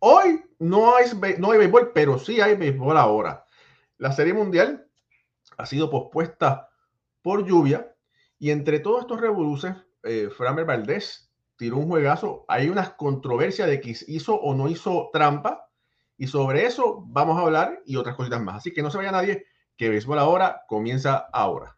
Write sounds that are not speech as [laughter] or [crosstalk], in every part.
Hoy no hay, no hay béisbol, pero sí hay béisbol ahora. La Serie Mundial ha sido pospuesta por lluvia y entre todos estos revoluces, eh, Framer Valdés tiró un juegazo. Hay unas controversias de que hizo o no hizo trampa y sobre eso vamos a hablar y otras cositas más. Así que no se vaya nadie, que béisbol ahora comienza ahora.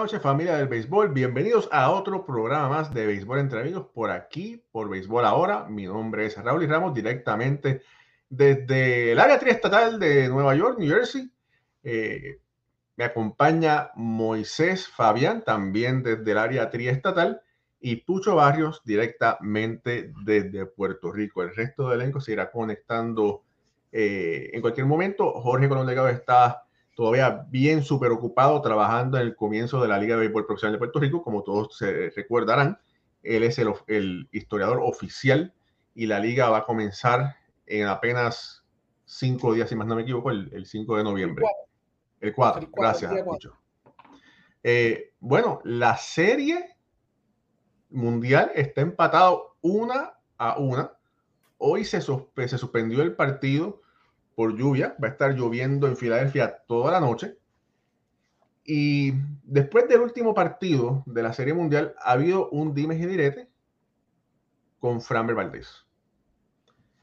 Noches familia del béisbol, bienvenidos a otro programa más de Béisbol entre amigos por aquí, por Béisbol Ahora. Mi nombre es Raúl y Ramos, directamente desde el área triestatal de Nueva York, New Jersey. Eh, me acompaña Moisés Fabián, también desde el área triestatal, y Pucho Barrios, directamente desde Puerto Rico. El resto del elenco se irá conectando eh, en cualquier momento. Jorge Colón Legado está todavía bien súper ocupado trabajando en el comienzo de la Liga de Béisbol Profesional de Puerto Rico, como todos se recordarán. Él es el, historiador oficial y la liga va a comenzar en apenas cinco días, si más no me equivoco, el, 5 de noviembre. El 4, gracias. Eh, bueno, la serie mundial está empatado una a una. Hoy se, se suspendió el partido por lluvia. Va a estar lloviendo en Filadelfia toda la noche. Y después del último partido de la Serie Mundial, ha habido un dime y direte con Framber Valdés.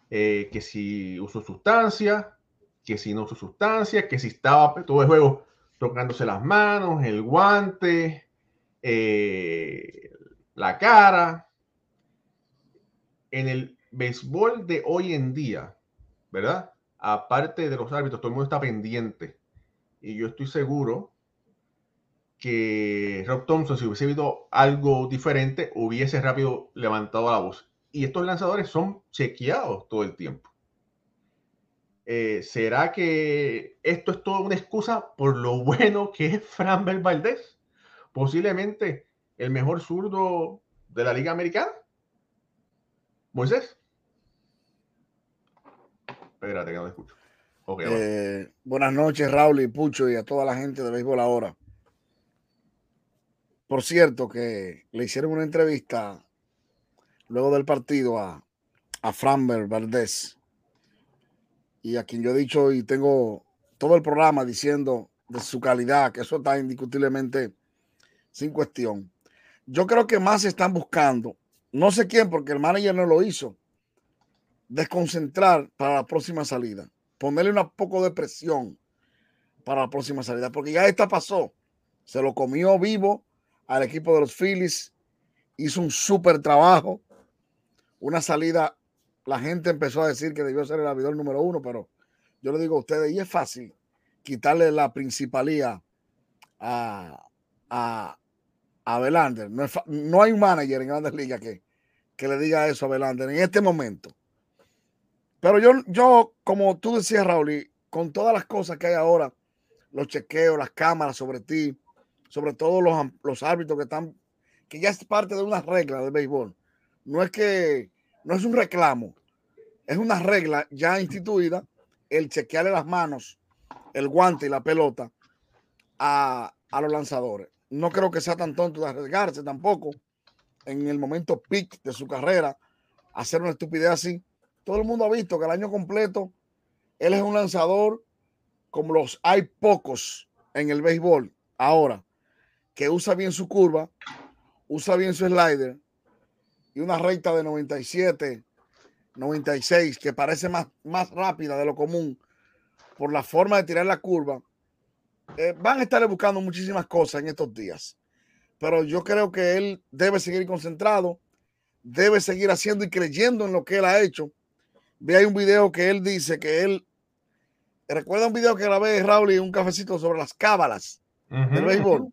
Eh, que si usó sustancia, que si no usó sustancia, que si estaba todo el juego tocándose las manos, el guante, eh, la cara. En el béisbol de hoy en día, ¿verdad? Aparte de los árbitros, todo el mundo está pendiente. Y yo estoy seguro que Rob Thompson, si hubiese habido algo diferente, hubiese rápido levantado la voz. Y estos lanzadores son chequeados todo el tiempo. Eh, ¿Será que esto es toda una excusa por lo bueno que es Framber Valdez? Posiblemente el mejor zurdo de la Liga Americana. Moisés. Espérate que no escucho. Eh, buenas noches, Raúl y Pucho, y a toda la gente de Béisbol Ahora. Por cierto, que le hicieron una entrevista luego del partido a, a Framber Valdés, y a quien yo he dicho y tengo todo el programa diciendo de su calidad, que eso está indiscutiblemente sin cuestión. Yo creo que más están buscando, no sé quién, porque el manager no lo hizo, desconcentrar para la próxima salida, ponerle un poco de presión para la próxima salida, porque ya esta pasó, se lo comió vivo al equipo de los Phillies, hizo un súper trabajo, una salida, la gente empezó a decir que debió ser el abridor número uno, pero yo le digo a ustedes, y es fácil quitarle la principalía a, a, a Belander. No, hay un manager en Grandes Ligas que, que le diga eso a Belander en este momento. Pero yo, yo, como tú decías, Raúl, con todas las cosas que hay ahora, los chequeos, las cámaras sobre ti, sobre todo los, los árbitros que están, que ya es parte de una regla del béisbol. No es que, no es un reclamo, es una regla ya instituida el chequearle las manos, el guante y la pelota a, a los lanzadores. No creo que sea tan tonto de arriesgarse tampoco en el momento peak de su carrera, hacer una estupidez así todo el mundo ha visto que el año completo él es un lanzador como los hay pocos en el béisbol ahora, que usa bien su curva, usa bien su slider y una recta de 97, 96, que parece más, más rápida de lo común por la forma de tirar la curva. Eh, van a estarle buscando muchísimas cosas en estos días, pero yo creo que él debe seguir concentrado, debe seguir haciendo y creyendo en lo que él ha hecho Ve hay un video que él dice que él recuerda un video que grabé Raúl y un cafecito sobre las cábalas del béisbol.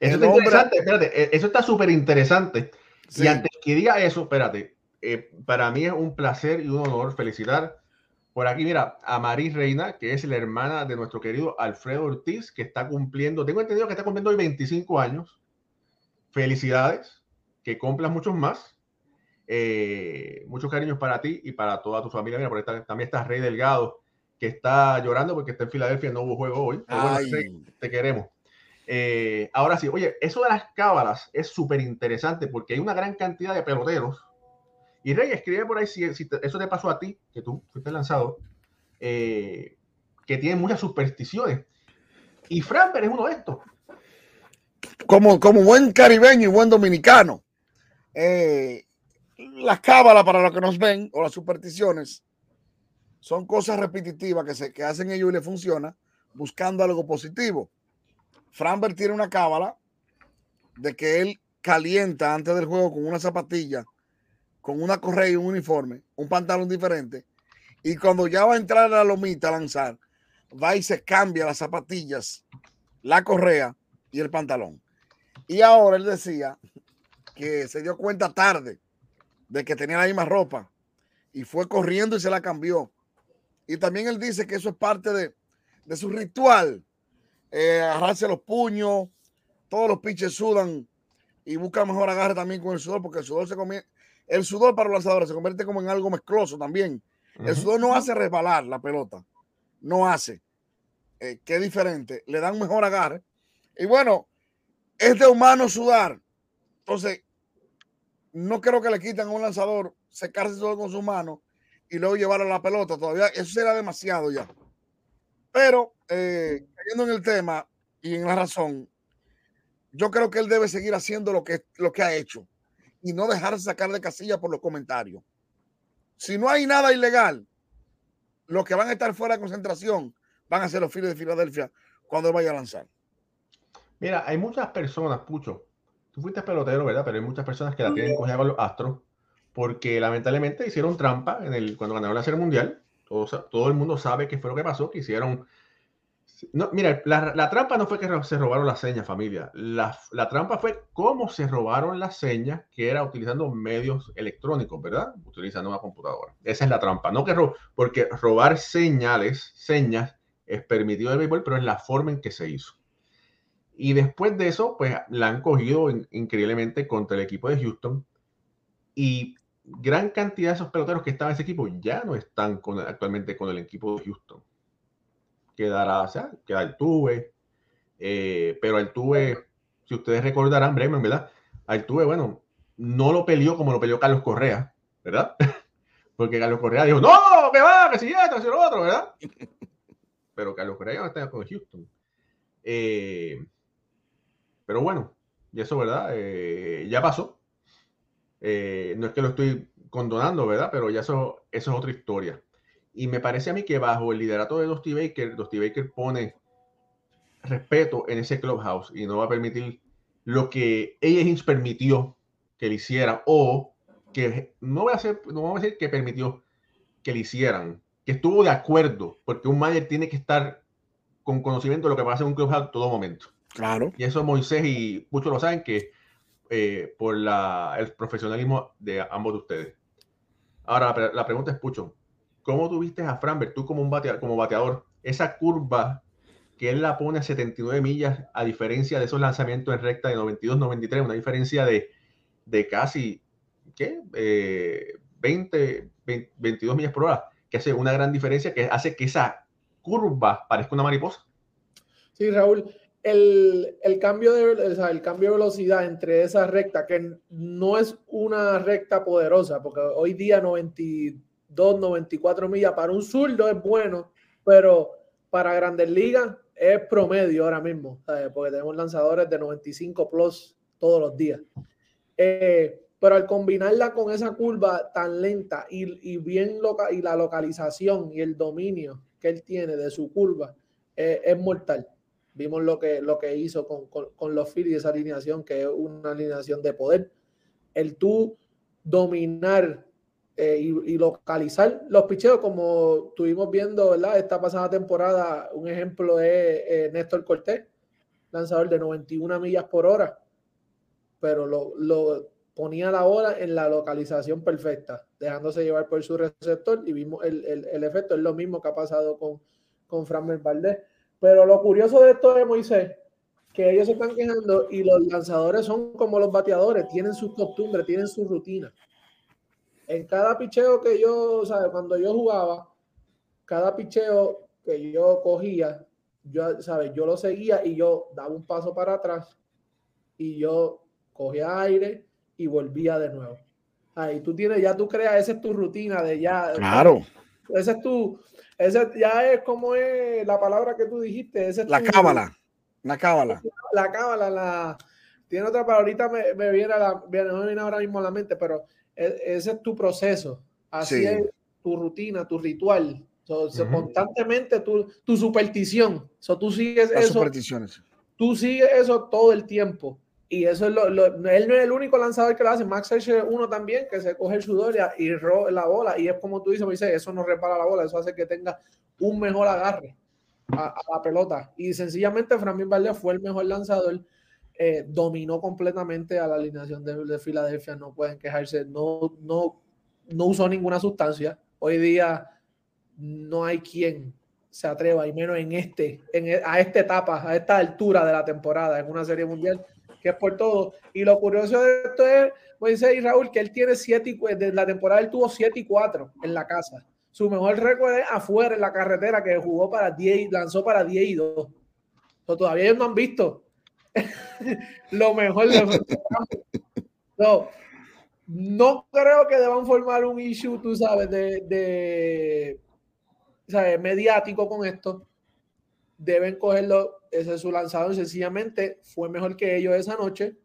Eso está interesante, espérate, e, eso está súper interesante. Y antes que diga eso, espérate, eh, para mí es un placer y un honor felicitar por aquí, mira, a Maris Reina, que es la hermana de nuestro querido Alfredo Ortiz, que está cumpliendo, tengo entendido que está cumpliendo hoy 25 años. Felicidades, que cumplas muchos más. Eh, muchos cariños para ti y para toda tu familia. Mira, por esta, también está Rey Delgado, que está llorando porque está en Filadelfia, no hubo juego hoy. te queremos. Eh, ahora sí, oye, eso de las cábalas es súper interesante porque hay una gran cantidad de peloteros. Y Rey, escribe por ahí si, eso te pasó a ti, que tú fuiste lanzado, eh, que tienen muchas supersticiones. Y Framber es uno de estos. Como, como buen caribeño y buen dominicano, eh, las cábalas para los que nos ven o las supersticiones son cosas repetitivas que, se, que hacen ellos y le funciona buscando algo positivo. Framberg tiene una cábala de que él calienta antes del juego con una zapatilla, con una correa y un uniforme, un pantalón diferente. Y cuando ya va a entrar a la lomita a lanzar, va y se cambia las zapatillas, la correa y el pantalón. Y ahora él decía que se dio cuenta tarde de que tenía la misma ropa y fue corriendo y se la cambió. Y también él dice que eso es parte de, de su ritual eh, agarrarse los puños, todos los pinches sudan y buscan mejor agarre también con el sudor, porque el sudor se convierte, el sudor para los lanzadores se convierte como en algo mezcloso también. El sudor no hace resbalar la pelota, no hace. Eh, qué diferente, le dan mejor agarre. Y bueno, es de humano sudar. Entonces, no creo que le quiten a un lanzador secarse todo con su mano y luego llevarlo a la pelota. Todavía eso será demasiado ya. Pero eh, cayendo en el tema y en la razón, yo creo que él debe seguir haciendo lo que, lo que ha hecho y no dejarse sacar de casilla por los comentarios. Si no hay nada ilegal, los que van a estar fuera de concentración van a ser los Phillies de Filadelfia cuando vaya a lanzar. Mira, hay muchas personas, Pucho. Tú fuiste pelotero, ¿verdad? Pero hay muchas personas que la tienen cogida con los Astros porque lamentablemente hicieron trampa en el, cuando ganaron la Serie Mundial. Todo, todo el mundo sabe qué fue lo que pasó, que hicieron no, mira, la, trampa no fue que se robaron las señas, familia. La, trampa fue cómo se robaron las señas, que era utilizando medios electrónicos, ¿verdad? Utilizando una computadora. Esa es la trampa. No que porque robar señales, señas, es permitido en el béisbol, pero es la forma en que se hizo. Y después de eso, pues la han cogido increíblemente contra el equipo de Houston. Y gran cantidad de esos peloteros que estaban en ese equipo ya no están actualmente con el equipo de Houston quedará, o sea, queda el tuve, eh, pero el tuve, si ustedes recordarán, Bremen, ¿verdad? Al tuve, bueno, no lo peleó como lo peleó Carlos Correa, ¿verdad? [laughs] Porque Carlos Correa dijo, no, que va, que si esto, que si lo otro, ¿verdad? [laughs] Pero Carlos Correa no está con Houston. Eh, pero bueno, y eso, ¿verdad? Eh, ya pasó. no es que lo estoy condonando, ¿verdad? Pero ya eso, eso es otra historia. Y me parece a mí que bajo el liderato de Dusty Baker, Dusty Baker pone respeto en ese clubhouse y no va a permitir lo que Higgins permitió que le hicieran o que no voy a hacer, no vamos a decir que permitió que le hicieran, que estuvo de acuerdo, porque un manager tiene que estar con conocimiento de lo que pasa en un clubhouse en todo momento. Claro. Y eso Moisés y muchos lo saben que eh, por la, el profesionalismo de ambos de ustedes. Ahora, la, la pregunta es, Pucho, ¿Cómo tuviste a Framberg, tú como, un bateador, como bateador, esa curva que él la pone a 79 millas, a diferencia de esos lanzamientos en recta de 92, 93, una diferencia de, de casi, ¿qué? 20, eh, 22 millas por hora, que hace una gran diferencia, que hace que esa curva parezca una mariposa. Sí, Raúl, el, el, cambio de, el cambio de velocidad entre esa recta, que no es una recta poderosa, porque hoy día 92 2.94 millas para un zurdo es bueno, pero para grandes ligas es promedio ahora mismo, porque tenemos lanzadores de 95 plus todos los días. Eh, pero al combinarla con esa curva tan lenta y, bien loca, y la localización y el dominio que él tiene de su curva eh, es mortal. Vimos lo que, lo que hizo con, con, los Phillies, esa alineación que es una alineación de poder. El tú dominar eh, y, localizar los picheos como estuvimos viendo, ¿verdad? Esta pasada temporada, un ejemplo es eh, Néstor Cortés, lanzador de 91 millas por hora, pero lo, lo ponía la hora en la localización perfecta, dejándose llevar por su receptor y vimos el, el, el efecto, es lo mismo que ha pasado con, con Fran Valdez. Pero lo curioso de esto de Moisés, que ellos se están quejando y los lanzadores son como los bateadores, tienen sus costumbres, tienen su rutina. En cada picheo que yo, o sea, cuando yo jugaba, cada picheo que yo cogía, yo, ¿sabes? Yo lo seguía y yo daba un paso para atrás y yo cogía aire y volvía de nuevo. Ahí tú tienes, ya tú creas, esa es tu rutina de ya. Claro. Ese es tu, ese ya es como es la palabra que tú dijiste. Ese es la cábala. La cábala. La cábala, la. Tiene otra palabra, me, me viene, a la, me viene ahora mismo a la mente, pero e, ese es tu proceso. Así es tu rutina, tu ritual. Constantemente tu, tu superstición. So, tú sigues Las eso. Supersticiones. Tú sigues eso todo el tiempo. Y eso es lo, él no es el único lanzador que lo hace. Max Scherzer uno también que se coge el sudor y roba la bola. Y es como tú dices, dice, eso no repara la bola, eso hace que tenga un mejor agarre a, la pelota. Y sencillamente Framín Valdez fue el mejor lanzador. Eh, dominó completamente a la alineación de, de, Filadelfia. No pueden quejarse. No, no, no usó ninguna sustancia. Hoy día no hay quien se atreva, y menos en este, en, a esta etapa, a esta altura de la temporada, en una serie mundial que es por todo. Y lo curioso de esto es, Moisés y Raúl, que él tiene 7 y de la temporada él tuvo 7 y 4 en la casa. Su mejor récord es afuera en la carretera, que jugó para 10 lanzó para 10 y 2. todavía ellos no han visto [laughs] lo mejor de no, no creo que deban formar un issue, tú sabes, de, de ¿sabes? mediático con esto. Deben cogerlo ese es su lanzador, sencillamente fue mejor que ellos esa noche.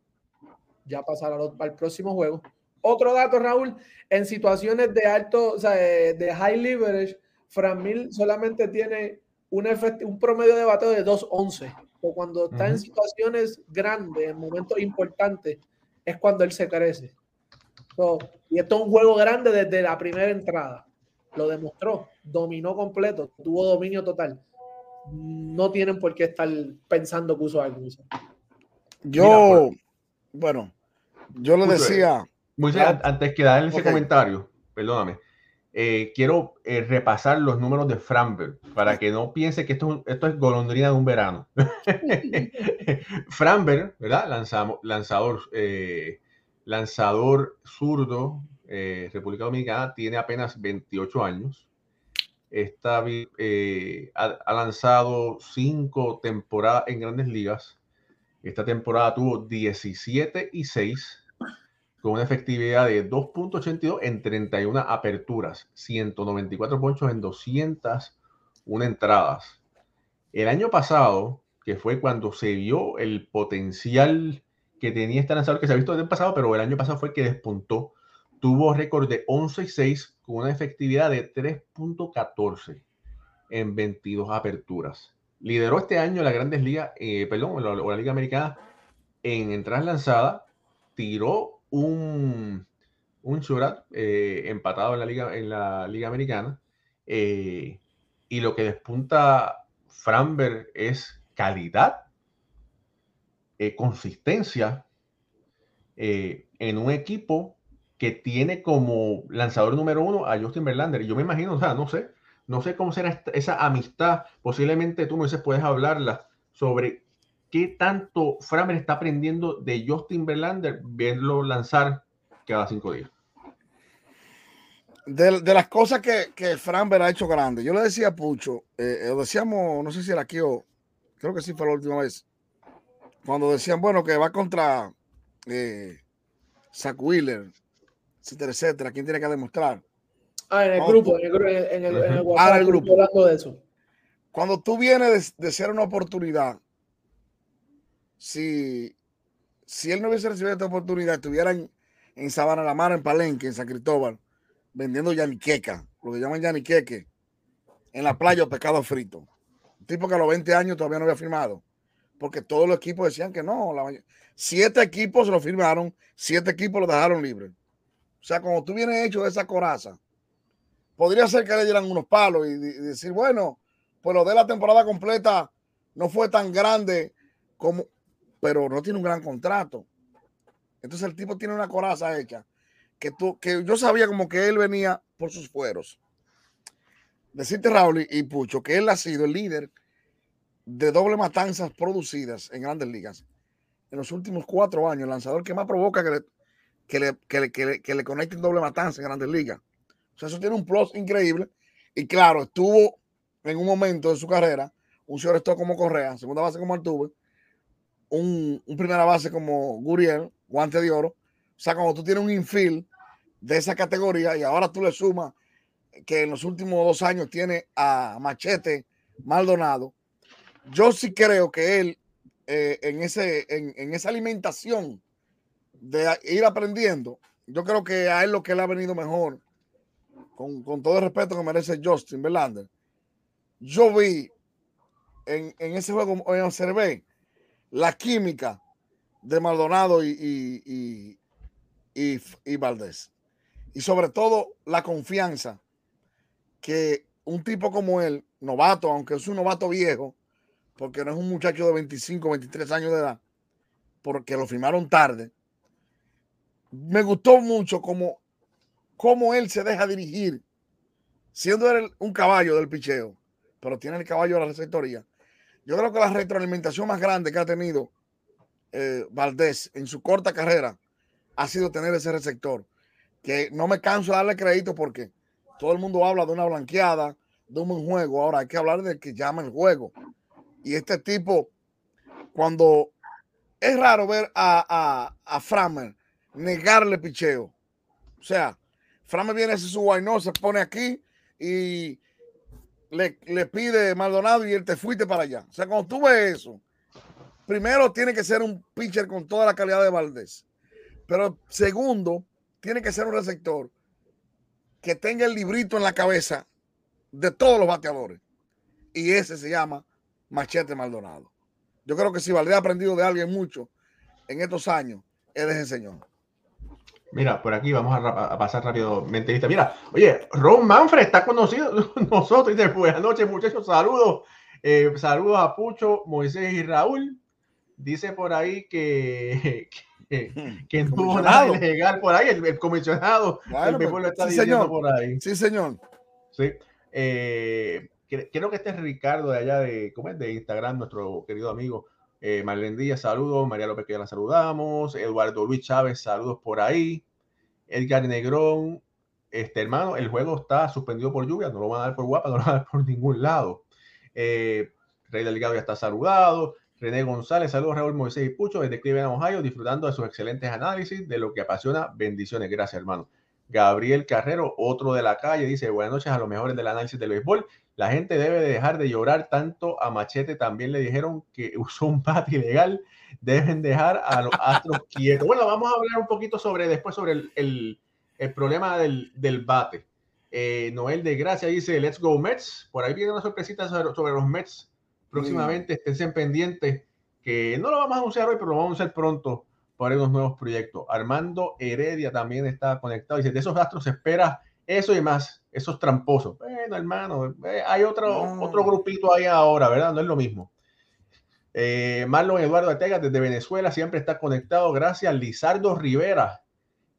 Ya pasará al próximo juego. Otro dato, Raúl, en situaciones de alto, o sea, de, high leverage, Framil solamente tiene un, un promedio de bateo de 2.11. O cuando está en situaciones grandes, en momentos importantes, es cuando él se crece. y esto es un juego grande desde la primera entrada. Lo demostró, dominó completo, tuvo dominio total no tienen por qué estar pensando que uso algo. Yo, bueno, yo lo decía. antes que dar ese comentario, perdóname, eh, quiero eh, repasar los números de Framberg para que no piense que esto, esto es golondrina de un verano. [laughs] Framberg, ¿verdad? Lanzamos, lanzador, eh, lanzador zurdo, República Dominicana, tiene apenas 28 años está, eh, ha, lanzado cinco temporadas en grandes ligas. Esta temporada tuvo 17 y 6 con una efectividad de 2.82 en 31 aperturas, 194 ponchos en 201 entradas. El año pasado, que fue cuando se vio el potencial que tenía este lanzador que se ha visto desde el pasado, pero el año pasado fue que despuntó tuvo récord de 11 y 6 con una efectividad de 3.14 en 22 aperturas. Lideró este año la Grandes Ligas, eh, perdón, la, la, Liga Americana en entradas lanzadas, tiró un, un eh, empatado en la Liga, en la Liga Americana. Eh, y lo que despunta Framberg es calidad, consistencia en un equipo que tiene como lanzador número uno a Justin Verlander. Y yo me imagino, o sea, no sé, no sé cómo será esa amistad. Posiblemente tú dices, puedes hablarla sobre qué tanto Framer está aprendiendo de Justin Verlander, verlo lanzar cada cinco días. De, las cosas que, que ha hecho grande, yo le decía a Pucho, eh, lo decíamos, no sé si era aquí o creo que sí fue la última vez, cuando decían, bueno, que va contra eh, Zach Wheeler, etcétera, etcétera. ¿Quién tiene que demostrar? Ah, en el grupo, en el, en el, en el WhatsApp, el grupo. hablando de eso. Cuando tú vienes de, ser una oportunidad, si, si él no hubiese recibido esta oportunidad, estuviera en, en Sabana la Mar, en Palenque, en San Cristóbal, vendiendo yaniqueca, lo que llaman yaniqueque, en la playa o pescado frito. Un tipo que a los 20 años todavía no había firmado, porque todos los equipos decían que no. siete equipos lo firmaron, siete equipos lo dejaron libre. O sea, cuando tú vienes hecho de esa coraza, podría ser que le dieran unos palos y, y decir, bueno, pues lo de la temporada completa no fue tan grande como, pero no tiene un gran contrato. Entonces el tipo tiene una coraza hecha que tú, que yo sabía como que él venía por sus fueros. Decirte, Raúl y Pucho, que él ha sido el líder de doble matanzas producidas en grandes ligas en los últimos cuatro años, el lanzador que más provoca que le, que le, que le, que le, que le doble matanza en grandes ligas. O sea, eso tiene un plus increíble. Y claro, estuvo en un momento de su carrera un señor como Correa, segunda base como Altuve, un, un, primera base como Guriel, guante de oro. O sea, cuando tú tienes un infield de esa categoría y ahora tú le sumas que en los últimos dos años tiene a Machete Maldonado, yo sí creo que él eh, en, ese, en, en, esa alimentación de ir aprendiendo, yo creo que a él lo que le ha venido mejor, con, con todo el respeto que merece Justin Verlander, yo vi en, en ese juego, observé la química de Maldonado y, y, y, y, y Valdés. Y sobre todo la confianza que un tipo como él, novato, aunque es un novato viejo, porque no es un muchacho de 25, 23 años de edad, porque lo firmaron tarde. Me gustó mucho como, como él se deja dirigir, siendo él un caballo del picheo, pero tiene el caballo de la receptoría. Yo creo que la retroalimentación más grande que ha tenido eh, Valdés en su corta carrera ha sido tener ese receptor, que no me canso de darle crédito porque todo el mundo habla de una blanqueada, de un buen juego. Ahora hay que hablar de que llama el juego. Y este tipo, cuando es raro ver a, a, a Framer negarle picheo. O sea, Framer viene a hacer su guayno, se pone aquí y le, le, pide Maldonado y él te fuiste para allá. O sea, cuando tú ves eso, primero tiene que ser un pitcher con toda la calidad de Valdés. Pero segundo, tiene que ser un receptor que tenga el librito en la cabeza de todos los bateadores. Y ese se llama Machete Maldonado. Yo creo que si Valdés ha aprendido de alguien mucho en estos años, es ese señor. Mira, por aquí vamos a, a pasar rápidamente. Mira, oye, Ron Manfred está conocido [laughs] nosotros. Dice, buenas noches, muchachos. Saludos. Eh, saludos a Pucho, Moisés y Raúl. Dice por ahí que, [laughs] que, que no hubo nada ilegal por ahí. El, el comisionado bueno, el lo está sí, diciendo señor. por ahí. Sí, señor. Sí. Eh, creo que este es Ricardo de allá de, ¿cómo es? de Instagram, nuestro querido amigo. Eh, Marlene Díaz, saludos. María López, que ya la saludamos. Eduardo Luis Chávez, saludos por ahí. Edgar Negrón, este hermano, el juego está suspendido por lluvia, no lo van a dar por guapa, [laughs] no lo van a dar por ningún lado. Eh, Rey Delgado ya está saludado. René González, saludos Raúl Moisés y Pucho desde Cleveland, Ohio, disfrutando de sus excelentes análisis de lo que apasiona. Bendiciones, gracias hermano. Gabriel Carrero, otro de la calle, dice buenas noches a los mejores del análisis del béisbol. La gente debe de dejar de llorar tanto a Machete. También le dijeron que [laughs] usó un pat ilegal. Deben dejar a los astros quietos. Bueno, vamos a hablar un poquito sobre después sobre el, el, el problema del, del bate. Eh, Noel de Gracia dice Let's go Mets. Por ahí viene una sorpresita sobre, sobre los Mets próximamente. Mm. Estén pendientes que no lo vamos a anunciar hoy, pero lo vamos a hacer pronto para unos nuevos proyectos. Armando Heredia también está conectado. Dice, de esos astros se espera eso y más, esos tramposos. Bueno, hermano, eh, hay otro, no. otro grupito ahí ahora, ¿verdad? No es lo mismo. Eh, Marlon Eduardo Arteaga desde Venezuela siempre está conectado. Gracias, Lizardo Rivera.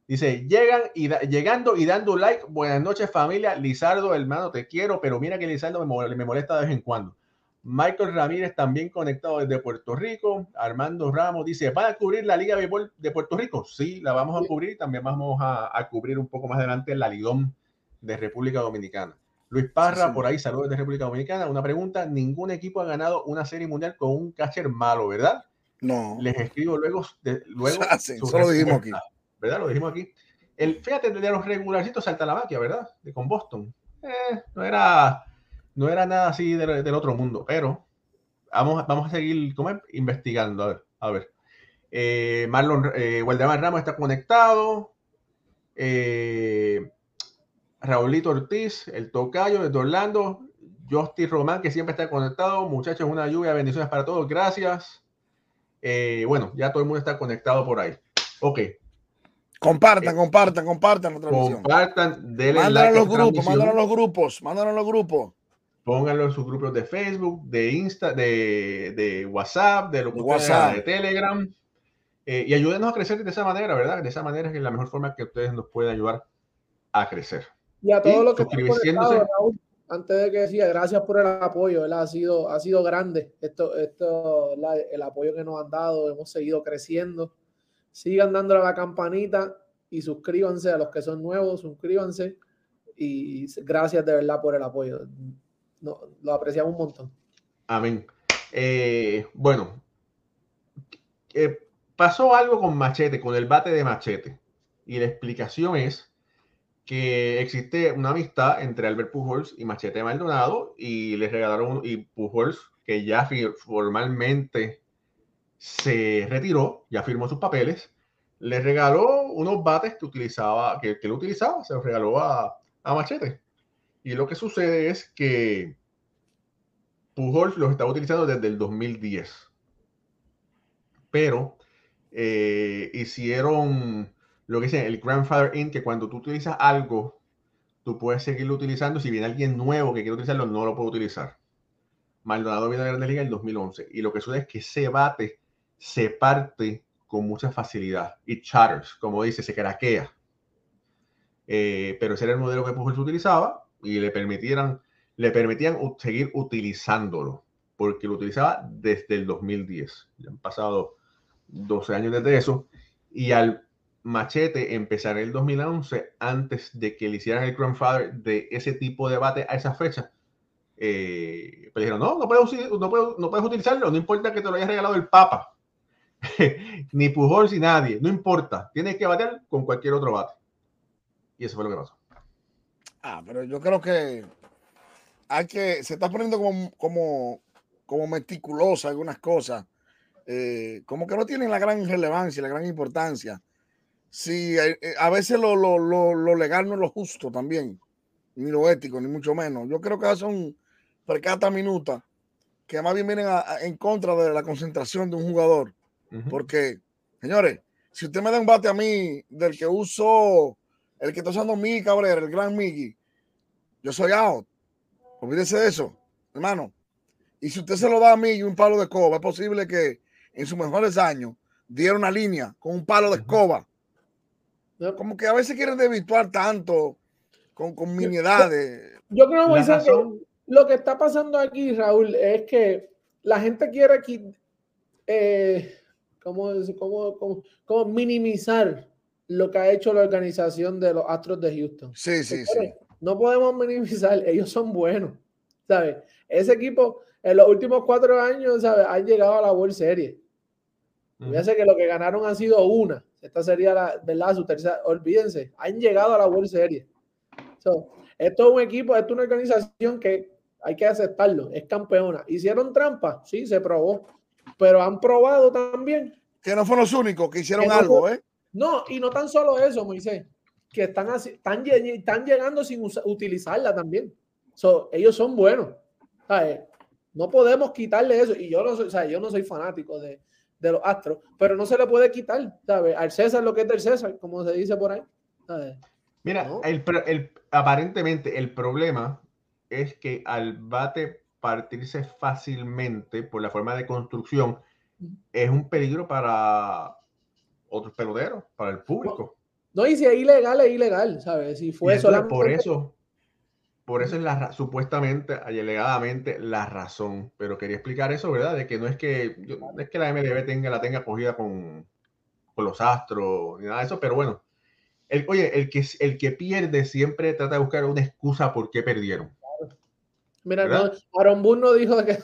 Dice, llegan y da, llegando y dando like. Buenas noches, familia. Lizardo, hermano, te quiero, pero mira que Lizardo me, me molesta de vez en cuando. Michael Ramírez también conectado desde Puerto Rico. Armando Ramos dice, ¿van a cubrir la Liga de Béisbol de Puerto Rico? Sí, la vamos a cubrir. También vamos a, a cubrir un poco más adelante la Lidón de República Dominicana. Luis Parra, sí, sí. por ahí, saludos de República Dominicana. Una pregunta, ningún equipo ha ganado una serie mundial con un catcher malo, ¿verdad? No. Les escribo luego. De, luego [laughs] sí, eso lo dijimos aquí. ¿Verdad? Lo dijimos aquí. El, fíjate, de los regularcitos salta la máquina, ¿verdad? De con Boston. Eh, no era no era nada así del, del otro mundo, pero vamos, vamos a seguir ¿cómo es? investigando. A ver, a ver. Eh, Marlon eh, Waldemar Ramos está conectado. Eh, Raulito Ortiz, el tocayo desde Orlando. Justy Román, que siempre está conectado. Muchachos, una lluvia, bendiciones para todos. Gracias. Eh, bueno, ya todo el mundo está conectado por ahí. Ok. Compartan, compartan, compartan la transmisión. Compartan, denle like a los grupos, a los grupos, mándalo a los grupos. Pónganlo en sus grupos de Facebook, de Insta, de, de WhatsApp, de lo que WhatsApp. de Telegram. eh, y ayúdenos a crecer de esa manera, ¿verdad? De esa manera es la mejor forma que ustedes nos pueden ayudar a crecer. Y a todos los que están antes de que decía, gracias por el apoyo, ¿verdad? Ha sido, ha sido grande esto, esto, ¿verdad? el apoyo que nos han dado, hemos seguido creciendo. Sigan dándole a la campanita y suscríbanse a los que son nuevos, suscríbanse y gracias de verdad por el apoyo. No, lo apreciamos un montón. Amén. Eh, bueno, eh, pasó algo con Machete, con el bate de Machete. Y la explicación es que existe una amistad entre Albert Pujols y Machete Maldonado y les regalaron, y Pujols, que ya formalmente se retiró, ya firmó sus papeles, le regaló unos bates que utilizaba, que, él utilizaba, se los regaló a, a Machete. Y lo que sucede es que Pujols los estaba utilizando desde el 2010. Pero eh, hicieron lo que dicen el grandfather in, que cuando tú utilizas algo, tú puedes seguirlo utilizando. Si viene alguien nuevo que quiere utilizarlo, no lo puede utilizar. Maldonado viene a la Grande Liga en el 2011. Y lo que sucede es que ese bate se parte con mucha facilidad. Y chatters, como dice, se craquea. Eh, pero ese era el modelo que Pujols utilizaba y le permitieran le permitían seguir utilizándolo, porque lo utilizaba desde el 2010. Ya han pasado 12 años desde eso, y al machete empezar en el 2011, antes de que le hicieran el grandfather de ese tipo de bate a esa fecha, eh, pues dijeron, no, no puedes, no, puedes, no puedes utilizarlo, no importa que te lo haya regalado el Papa, [laughs] ni Pujol, ni nadie, no importa, tienes que batear con cualquier otro bate. Y eso fue lo que pasó. Ah, pero yo creo que hay que, se está poniendo como, como, como meticulosa algunas cosas, eh, como que no tienen la gran relevancia, la gran importancia. Sí, eh, eh, a veces lo, lo, lo, lo legal no es lo justo también, ni lo ético, ni mucho menos. Yo creo que son percata minuta que más bien vienen a- a- en contra de la concentración de un jugador. Porque, señores, si usted me da un bate a mí del que uso, el que está usando Miggy Cabrera, el gran Miggy, yo soy out. Olvídese de eso, hermano. Y si usted se lo da a mí y un palo de escoba, es posible que en sus mejores años diera una línea con un palo de escoba. Como que a veces quieren desvirtuar tanto con, con miniedades. Yo creo, Moisés, que lo que está pasando aquí, Raúl, es que la gente quiere aquí, eh, ¿cómo, es- cómo- cómo- cómo minimizar lo que ha hecho la organización de los Astros de Houston. Sí, sí, sí. No podemos minimizar, [laughs] ellos son buenos, ¿sabes? Ese equipo en los últimos cuatro años, ¿sabes? Han llegado a la World Series. Ujú. Fíjense que lo que ganaron ha sido una. Esta sería la, ¿verdad? Su tercera. Olvídense, han llegado a la World Series. So, esto es un equipo, esto es una organización que hay que aceptarlo, es campeona. ¿Hicieron trampa? Sí, se probó. Pero han probado también. Que no fueron los únicos que hicieron Que no algo, fue- ¿eh? No, y no tan solo eso, Moisés, que están, así, están, lle- están llegando sin utilizarla también. So, ellos son buenos. ¿sabes? No podemos quitarle eso. Y yo no soy, o sea, yo no soy fanático de, de los astros, pero no se le puede quitar, ¿sabes? Al César lo que es del César, como se dice por ahí. ¿sabes? Mira, ¿no? el, aparentemente el problema es que al bate partirse fácilmente por la forma de construcción es un peligro para otros peloteros, para el público. No, y si es ilegal, es ilegal, ¿sabes? Si fue entonces, solamente. por eso, por eso es la supuestamente, alegadamente, la razón. Pero quería explicar eso, ¿verdad? De que no es que, no es que la MLB tenga, la tenga cogida con, con los astros ni nada de eso, pero bueno. El, oye, el que, el que pierde siempre trata de buscar una excusa por qué perdieron. Mira, no, Aaron Boone no dijo que.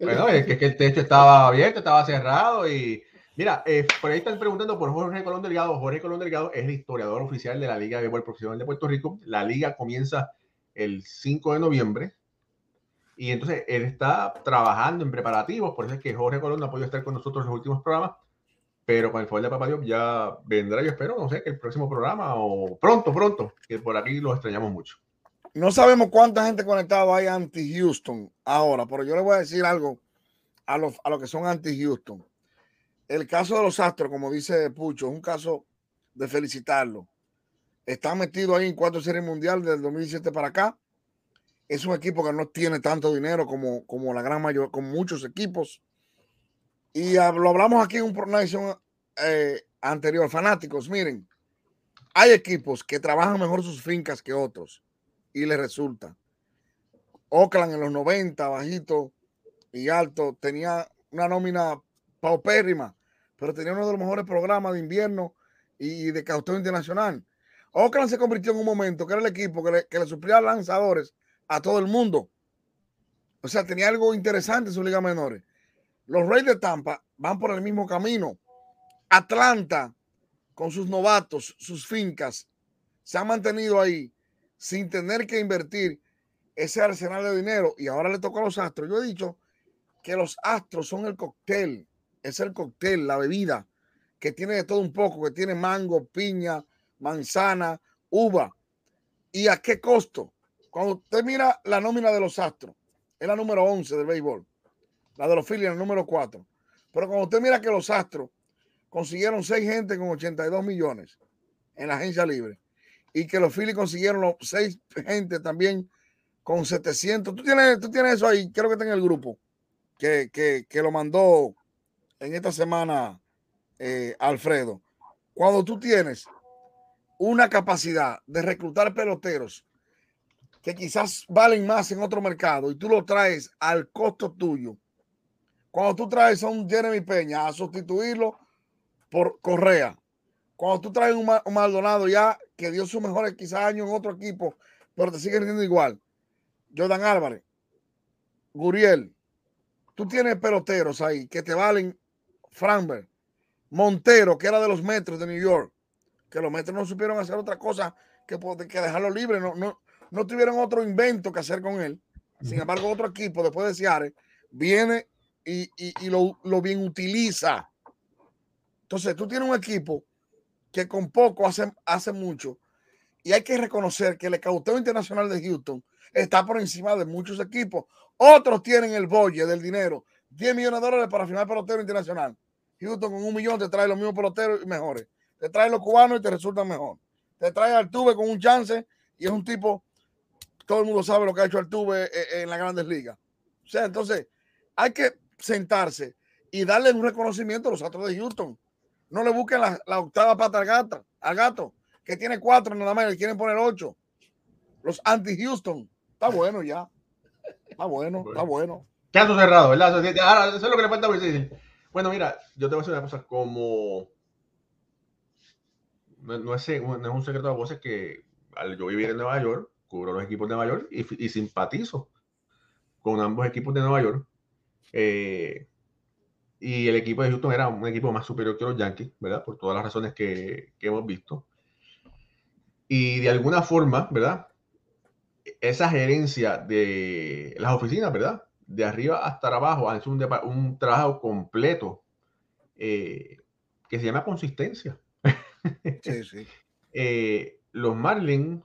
Bueno, es que el techo estaba abierto, estaba cerrado y mira, eh, por ahí están preguntando por Jorge Colón Delgado. Jorge Colón Delgado es el historiador oficial de la Liga de Béisbol Profesional de Puerto Rico. La liga comienza el 5 de noviembre y entonces él está trabajando en preparativos, por eso es que Jorge Colón no ha podido estar con nosotros en los últimos programas, pero con el favor de Papá Dios ya vendrá, yo espero, no sé, que el próximo programa o pronto, pronto, que por aquí los extrañamos mucho. No sabemos cuánta gente conectada hay anti-Houston ahora, pero yo le voy a decir algo a los, a los que son anti-Houston. El caso de los Astros, como dice Pucho, es un caso de felicitarlo. Está metido ahí en cuatro series mundiales del 2017 para acá. Es un equipo que no tiene tanto dinero como, como la gran mayoría, como muchos equipos. Y lo hablamos aquí en una edición eh, anterior. Fanáticos, miren, hay equipos que trabajan mejor sus fincas que otros y les resulta. Oakland en los 90, bajito y alto, tenía una nómina paupérrima, pero tenía uno de los mejores programas de invierno y de cauteo internacional. Oakland se convirtió en un momento que era el equipo que le, suplía lanzadores a todo el mundo. O sea, tenía algo interesante en su liga menores. Los Reyes de Tampa van por el mismo camino. Atlanta, con sus novatos, sus fincas, se ha mantenido ahí sin tener que invertir ese arsenal de dinero. Y ahora le toca a los Astros. Yo he dicho que los Astros son el cóctel, es el cóctel, la bebida, que tiene de todo un poco, que tiene mango, piña, manzana, uva. ¿Y a qué costo? Cuando usted mira la nómina de los Astros, es la número 11 del béisbol. La de los Phillies, el número 4. Pero cuando usted mira que los Astros consiguieron seis gente con 82 millones en la agencia libre y que los Phillies consiguieron los seis gente también con 700. Tú tienes, tú tienes eso ahí, creo que está en el grupo que, que, que lo mandó en esta semana eh, Alfredo. Cuando tú tienes una capacidad de reclutar peloteros que quizás valen más en otro mercado y tú lo traes al costo tuyo cuando tú traes a un Jeremy Peña a sustituirlo por Correa, cuando tú traes un, Maldonado ya que dio su mejor quizás año en otro equipo, pero te sigue rindiendo igual. Jordan Álvarez, Guriel, tú tienes peloteros ahí que te valen Franberg, Montero, que era de los metros de New York, que los metros no supieron hacer otra cosa que, que dejarlo libre, no, no, no tuvieron otro invento que hacer con él. Sin embargo, otro equipo después de Seattle viene y, lo, bien utiliza. Entonces, tú tienes un equipo que con poco hace, hace mucho y hay que reconocer que el cauteo internacional de Houston está por encima de muchos equipos. Otros tienen el bolle del dinero, 10 millones de dólares para final pelotero internacional. Houston con un millón te trae los mismos peloteros y mejores. Te trae los cubanos y te resultan mejor. Te trae al Tuve con un chance y es un tipo, todo el mundo sabe lo que ha hecho al Tuve eh, eh, en las grandes ligas. O sea, entonces hay que sentarse y darle un reconocimiento a los Astros de Houston. No le busquen la, octava pata al gato, al gato, que tiene cuatro nada más, le quieren poner ocho. Los anti-Houston. Está bueno ya. Está bueno, está bueno. Caso cerrado, ¿verdad? Ahora, eso es lo que le falta Bueno, mira, yo te voy a decir una cosa, como no, es, un secreto de voces que al yo vivir en Nueva York, cubro los equipos de Nueva York y, simpatizo con ambos equipos de Nueva York. Eh, y el equipo de Houston era un equipo más superior que los Yankees, ¿verdad? Por todas las razones que, hemos visto. Y de alguna forma, ¿verdad? Esa gerencia de las oficinas, ¿verdad? De arriba hasta abajo, han hecho un, un trabajo completo eh, que se llama consistencia. Sí, [laughs] sí. Eh, los Marlins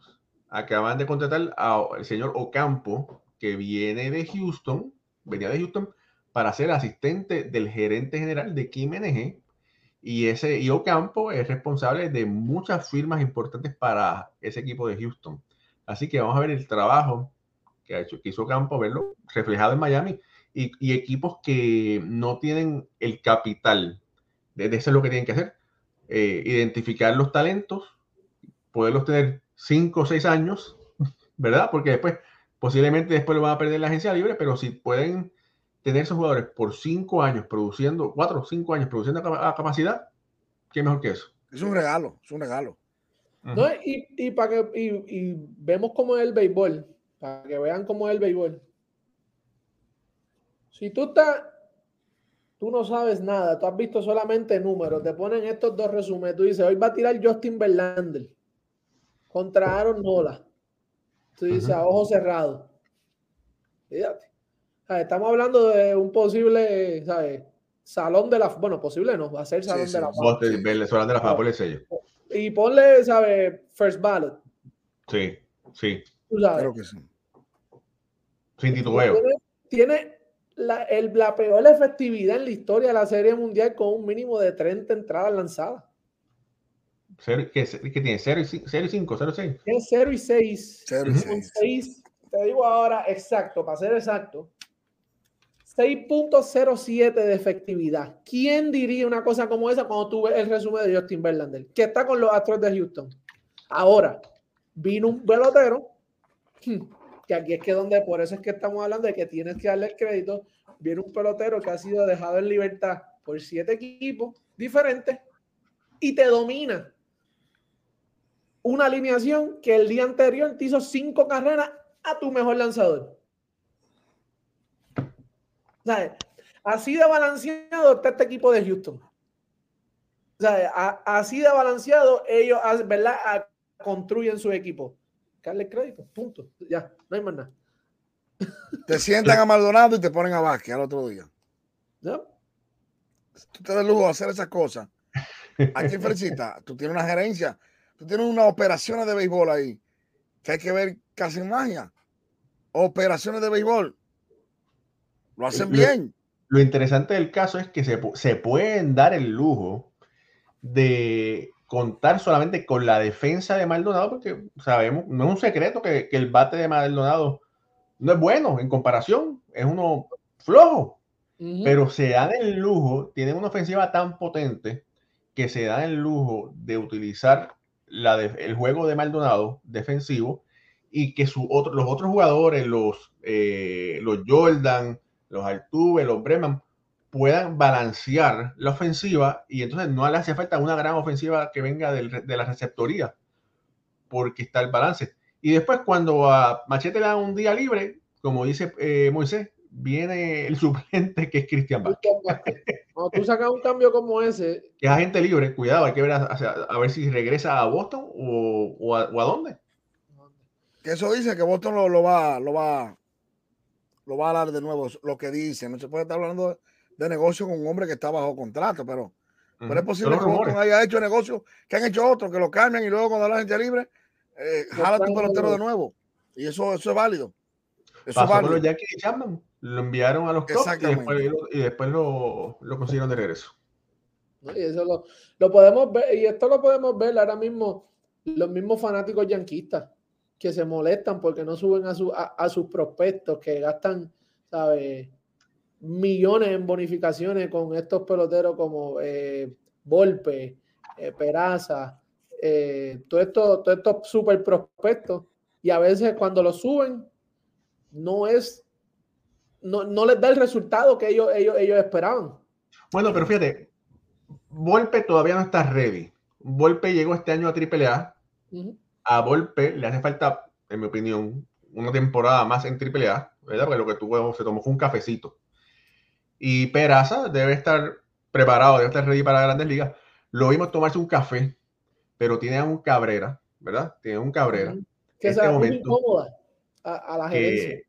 acaban de contratar al señor Ocampo, que viene de Houston, venía de Houston, para ser asistente del gerente general de Kim NG. Y ese y Ocampo es responsable de muchas firmas importantes para ese equipo de Houston. Así que vamos a ver el trabajo que ha hecho, que hizo Ocampo, verlo reflejado en Miami y, equipos que no tienen el capital. De, eso es lo que tienen que hacer. Eh, identificar los talentos, poderlos tener cinco o seis años, [laughs] ¿verdad? Porque después, posiblemente después lo van a perder la agencia libre, pero si pueden tener esos jugadores por cinco años produciendo, cuatro o cinco años produciendo a capacidad, ¿qué mejor que eso? Es un regalo, es un regalo. no, y, y, para que y, vemos cómo es el béisbol, para que vean cómo es el béisbol. Si tú estás, tú no sabes nada, tú has visto solamente números, te ponen estos dos resúmenes, tú dices, hoy va a tirar Justin Verlander contra Aaron Nola. Tú dices, a ojo cerrado. Fíjate. Estamos hablando de un posible, ¿sabes? Salón de la, bueno, posible no, va a ser salón de la fama. Salón de la fama, ponle sello. Y ponle, ¿sabes? First ballot. Sí, sí. Creo que sí. Sin titubeo. Tiene, la, el, la peor efectividad en la historia de la Serie Mundial con un mínimo de 30 entradas lanzadas. ¿Qué, tiene? ¿0 y 5? ¿0 y 6? Tiene 0 y 6. 0 y 6. Te digo ahora exacto, para ser exacto. 6.07 de efectividad. ¿Quién diría una cosa como esa cuando tú ves el resumen de Justin Verlander? Que está con los Astros de Houston. Ahora, vino un pelotero, [clears throat] que aquí es que donde, por eso es que estamos hablando de que tienes que darle el crédito, viene un pelotero que ha sido dejado en libertad por siete equipos diferentes y te domina una alineación que el día anterior te hizo cinco carreras a tu mejor lanzador. Así de balanceado está este equipo de Houston. así de balanceado ellos ¿verdad? construyen su equipo. Darle crédito, punto. Ya, no hay más nada. Te sientan [laughs] a Maldonado y te ponen a Vázquez al otro día. ¿No? Tú te das lujo de hacer esas cosas. Aquí [laughs] felicita, tú tienes una gerencia, tú tienes unas operaciones de béisbol ahí que hay que ver casi magia. Operaciones de béisbol. Lo hacen bien. Lo interesante del caso es que se, se pueden dar el lujo de contar solamente con la defensa de Maldonado, porque sabemos, no es un secreto que, que, el bate de Maldonado no es bueno en comparación, es uno flojo, pero se dan el lujo, tienen una ofensiva tan potente que se dan el lujo de utilizar la de, el juego de Maldonado defensivo y que su otro, los otros jugadores, los, eh, los Jordan, los Altuve, los Breman, puedan balancear la ofensiva y entonces no le hace falta una gran ofensiva que venga de la receptoría, porque está el balance. Y después cuando a Machete le dan un día libre, como dice eh, Moisés, viene el [laughs] suplente que es Cristian Vázquez. Cuando tú sacas un cambio como ese... Que es agente libre, cuidado, hay que ver a, ver si regresa a Boston o, a, dónde. Que eso dice que Boston lo, lo, va, lo va lo va a dar de nuevo, lo que dice. No se puede estar hablando de negocio con un hombre que está bajo contrato, pero, pero es posible que Boston haya hecho negocio que han hecho otros, que lo cambian y luego cuando la gente libre, eh, jala tu pelotero de nuevo. Y eso, eso es válido. Eso es válido. Los Yankees Chapman, lo enviaron a los Cubs y después, y después lo, lo, consiguieron de regreso. Y eso lo, lo, podemos ver, y esto lo podemos ver ahora mismo, los mismos fanáticos yanquistas que se molestan porque no suben a, su, a sus prospectos, que gastan, ¿sabes? Millones en bonificaciones con estos peloteros como eh, Volpe, eh, Peraza, eh, todos estos todo esto super prospectos. Y a veces cuando lo suben, no es, no, no, les da el resultado que ellos, ellos, ellos esperaban. Bueno, pero fíjate, Volpe todavía no está ready. Volpe llegó este año a AAA. A Volpe le hace falta, en mi opinión, una temporada más en AAA, ¿verdad? Porque lo que tuvo se tomó fue un cafecito. Y Peraza debe estar preparado, debe estar ready para grandes ligas. Lo vimos tomarse un café, pero tiene a un Cabrera, ¿verdad? Tiene un Cabrera. Que este se muy incómoda a, la gerencia.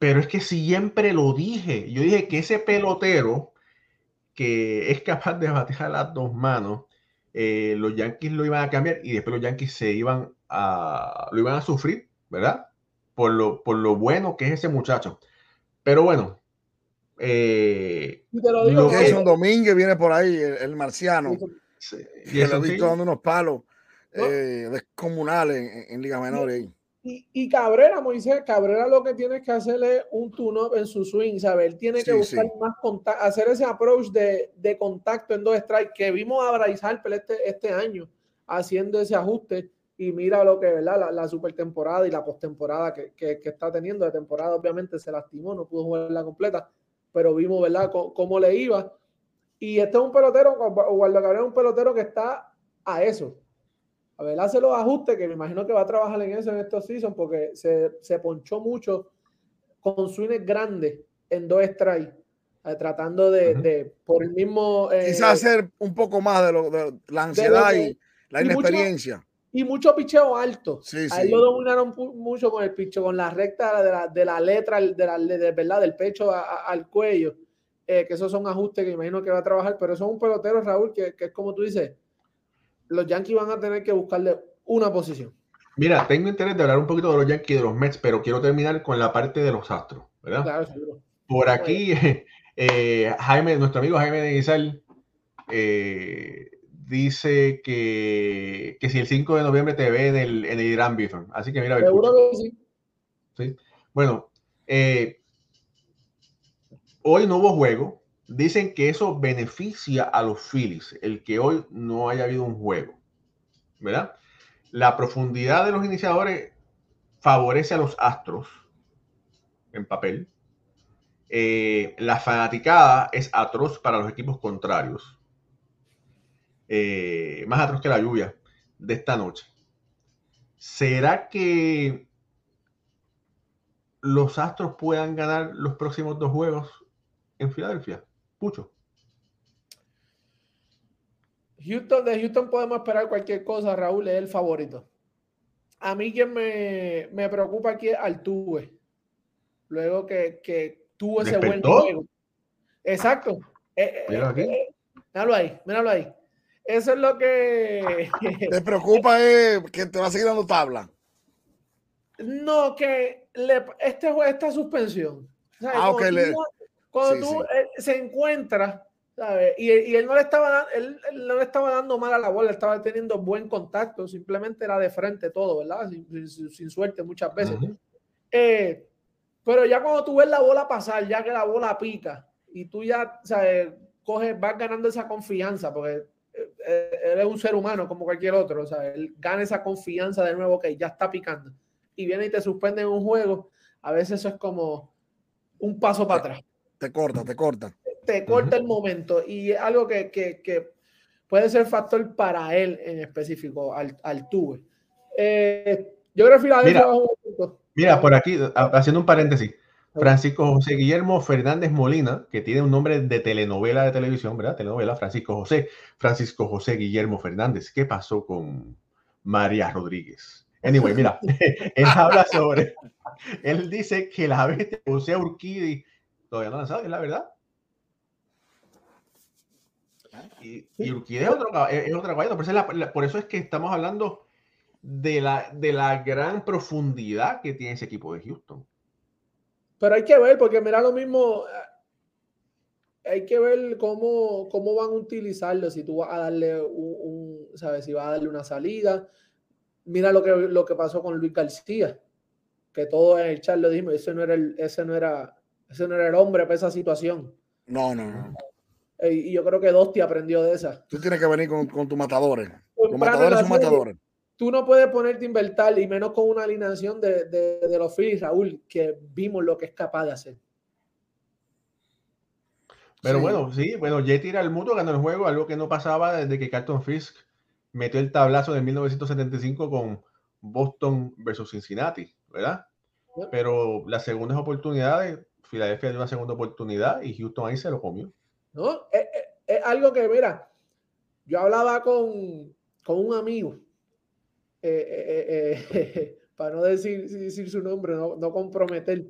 pero es que siempre lo dije. Yo dije que ese pelotero que es capaz de batir a las dos manos, eh, los Yankees lo iban a cambiar y después los Yankees se iban a, lo iban a sufrir, ¿verdad? Por lo, por lo bueno que es ese muchacho. Pero bueno, eh, Jason Domínguez viene por ahí, el, marciano. que lo he visto dando unos palos eh, descomunales en, Liga Menor. Y, Cabrera, Moisés, Cabrera lo que tiene que hacerle un tune-up en su swing, ¿sabes? Él tiene que buscar más contacto, hacer ese approach de, de, contacto en dos strikes que vimos a Bryce Harper este, este año haciendo ese ajuste y mira lo que, ¿verdad? La, la super temporada y la postemporada que, que, que, está teniendo. De temporada, obviamente, se lastimó, no pudo jugar la completa, pero vimos, ¿verdad?, cómo, le iba. Y este es un pelotero, Guardo Cabrera es un pelotero que está a eso. A ver, hace los ajustes, que me imagino que va a trabajar en eso en estos seasons, porque se, se ponchó mucho con swings grandes en dos strikes, eh, tratando de, por el mismo... Eh, Quizás hacer un poco más de, lo, de la ansiedad y la inexperiencia y mucho picheo alto. Sí, Ahí lo dominaron mucho con el picho, con la recta de la, de la letra, de la, de, verdad, del pecho al cuello. Eh, que esos son ajustes que imagino que va a trabajar, pero eso es un pelotero, Raúl, que, que, es como tú dices, los Yankees van a tener que buscarle una posición. Mira, tengo interés de hablar un poquito de los Yankees y de los Mets, pero quiero terminar con la parte de los Astros, ¿verdad? Claro, seguro. Por aquí, [laughs] eh, Jaime, nuestro amigo Jaime de Guizal, eh, dice que, que si el 5 de noviembre te ve en el, en el Irán Bithorn. Así que mira, Seguro que sí. ¿sí? Bueno, eh, hoy no hubo juego. Dicen que eso beneficia a los Phillies, el que hoy no haya habido un juego. ¿Verdad? La profundidad de los iniciadores favorece a los Astros en papel. Eh, la fanaticada es atroz para los equipos contrarios. Eh, más atroz que la lluvia de esta noche. ¿Será que los Astros puedan ganar los próximos dos juegos en Filadelfia? Pucho. Houston, de Houston podemos esperar cualquier cosa. Raúl es el favorito. A mí quien me, me preocupa aquí es Altuve. Luego que, que tuvo ese buen juego. Exacto. Eh, eh, eh, míralo ahí, míralo ahí. Eso es lo que. [laughs] Te preocupa es que te va a seguir dando tabla. No, que le, este juego, esta suspensión. ¿sabes? Ah, ok, Cuando tú, le- cuando sí, tú, sí. eh, se encuentra, ¿sabes? Y, y él no le estaba da- él, él no le estaba dando mal a la bola, estaba teniendo buen contacto, simplemente era de frente todo, ¿verdad? Sin, sin- sin suerte muchas veces. Ujú. Eh, pero ya cuando tú ves la bola pasar, ya que la bola pica y tú ya ¿sabes? coges, vas ganando esa confianza, porque eh, eh, él es un ser humano como cualquier otro, o sea, él gana esa confianza de nuevo que ya está picando y viene y te suspende en un juego, a veces eso es como un paso para atrás, Te corta, te corta. te corta Ujú. el momento y es algo que, que- que puede ser factor para él en específico, al, al tuve. Eh, yo creo que Filadelfia Mira. Mira, por aquí, ha- haciendo un paréntesis, Francisco José Guillermo Fernández Molina, que tiene un nombre de telenovela de televisión, ¿verdad? Telenovela, Francisco José, Francisco José Guillermo Fernández. ¿Qué pasó con María Rodríguez? Anyway, mira, [laughs] él habla sobre, él dice que la bestia José Urquidi todavía no la sabe, es la verdad. Y, y Urquidi es otro, es otro por eso, es la- la- por eso es que estamos hablando de la, de la gran profundidad que tiene ese equipo de Houston. Pero hay que ver, porque mira lo mismo, eh, hay que ver cómo, cómo van a utilizarlo, si tú vas a darle un, un- ¿sabes? Si vas a darle una salida. Mira lo que, lo que pasó con Luis García, que todo en el chat lo dijimos, ese no era el, ese no era, ese no era el hombre para esa situación. No, no, no. Eh, Y yo creo que Dosti aprendió de esa. Tú tienes que venir con, con tus matadores. Los matadores son matadores. Tú no puedes ponerte a inventar, y menos con una alineación de, de, de los Phillies, Raúl, que vimos lo que es capaz de hacer. Pero Sí. bueno, sí, bueno, Yeti era el mutuo ganó el juego, algo que no pasaba desde que Carlton Fisk metió el tablazo de 1975 con Boston versus Cincinnati, ¿verdad? Pero las segundas oportunidades, Filadelfia dio una segunda oportunidad y Houston ahí se lo comió. ¿no? Es, es- es algo que, mira, yo hablaba con, con un amigo, eh, eh, eh, eh, [laughs] para no decir, decir su nombre, no, no comprometer.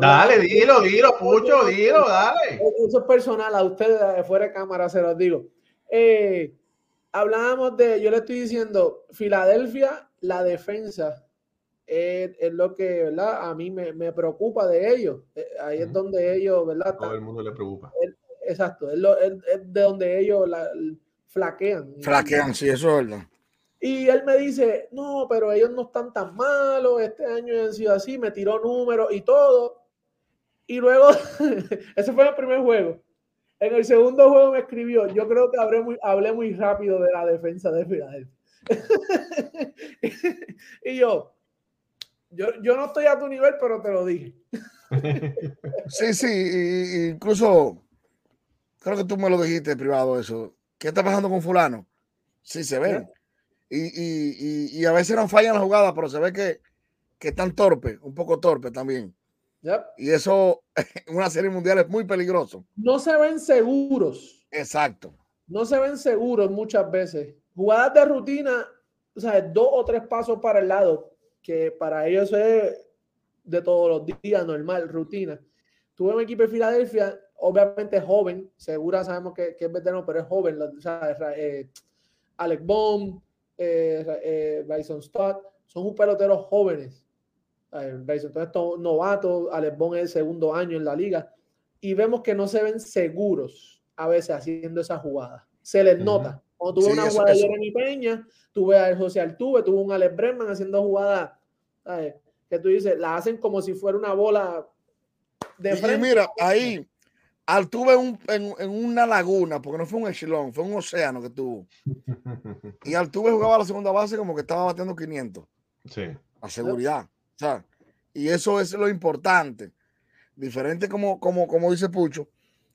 Dale, dilo, dilo, Pucho, dilo, dale. Eso es personal, a ustedes de fuera de cámara se los digo. Eh, hablábamos de, yo le estoy diciendo, Filadelfia, la defensa es, es lo que, ¿verdad? A mí me, me preocupa de ellos. Eh, ahí es Ujú. donde ellos, ¿verdad? Todo el mundo le preocupa. Exacto, es, lo- es- es de donde ellos la- flaquean. Flaquean, sí, eso es verdad. Y él me dice, no, pero ellos no están tan malos, este año han sido así, me tiró números y todo. Y luego, [laughs] ese fue el primer juego. En el segundo juego me escribió, yo creo que hablé muy, hablé muy rápido de la defensa de Filadelfia. [laughs] y yo, yo, yo no estoy a tu nivel, pero te lo dije. [laughs] Sí, sí, incluso creo que tú me lo dijiste privado eso. ¿Qué está pasando con fulano? Sí, se ve. Y, y, y, y a veces no fallan las jugadas, pero se ve que, que están torpes, un poco torpes también. Yep. Y eso [laughs] en una serie mundial es muy peligroso. No se ven seguros. Exacto. no se ven seguros muchas veces. Jugadas de rutina, o sea, dos o tres pasos para el lado, que para ellos es de todos los días, normal, rutina. Tuve un equipo de Filadelfia, obviamente joven, segura sabemos que, que es veterano, pero es joven. o sea, eh, Alec Baum, eh, eh, Bryson Stott, son un peloteros jóvenes. Bryson Stott es novato, Alec Baum es el segundo año en la liga, y vemos que no se ven seguros a veces haciendo esa jugada. Se les Ujú. nota, Cuando tuve una jugada de Jeremy Peña, tuve a José Altuve, tuve un Alex Bregman haciendo jugadas que tú dices, la hacen como si fuera una bola de frente. Y mira, ahí Altuve en, en, una laguna, porque no fue un echelón, fue un océano que tuvo. [laughs] Y Altuve jugaba a la segunda base como que estaba batiendo 500. Sí. A seguridad. O sea, y eso es lo importante. Diferente como, como, como dice Pucho,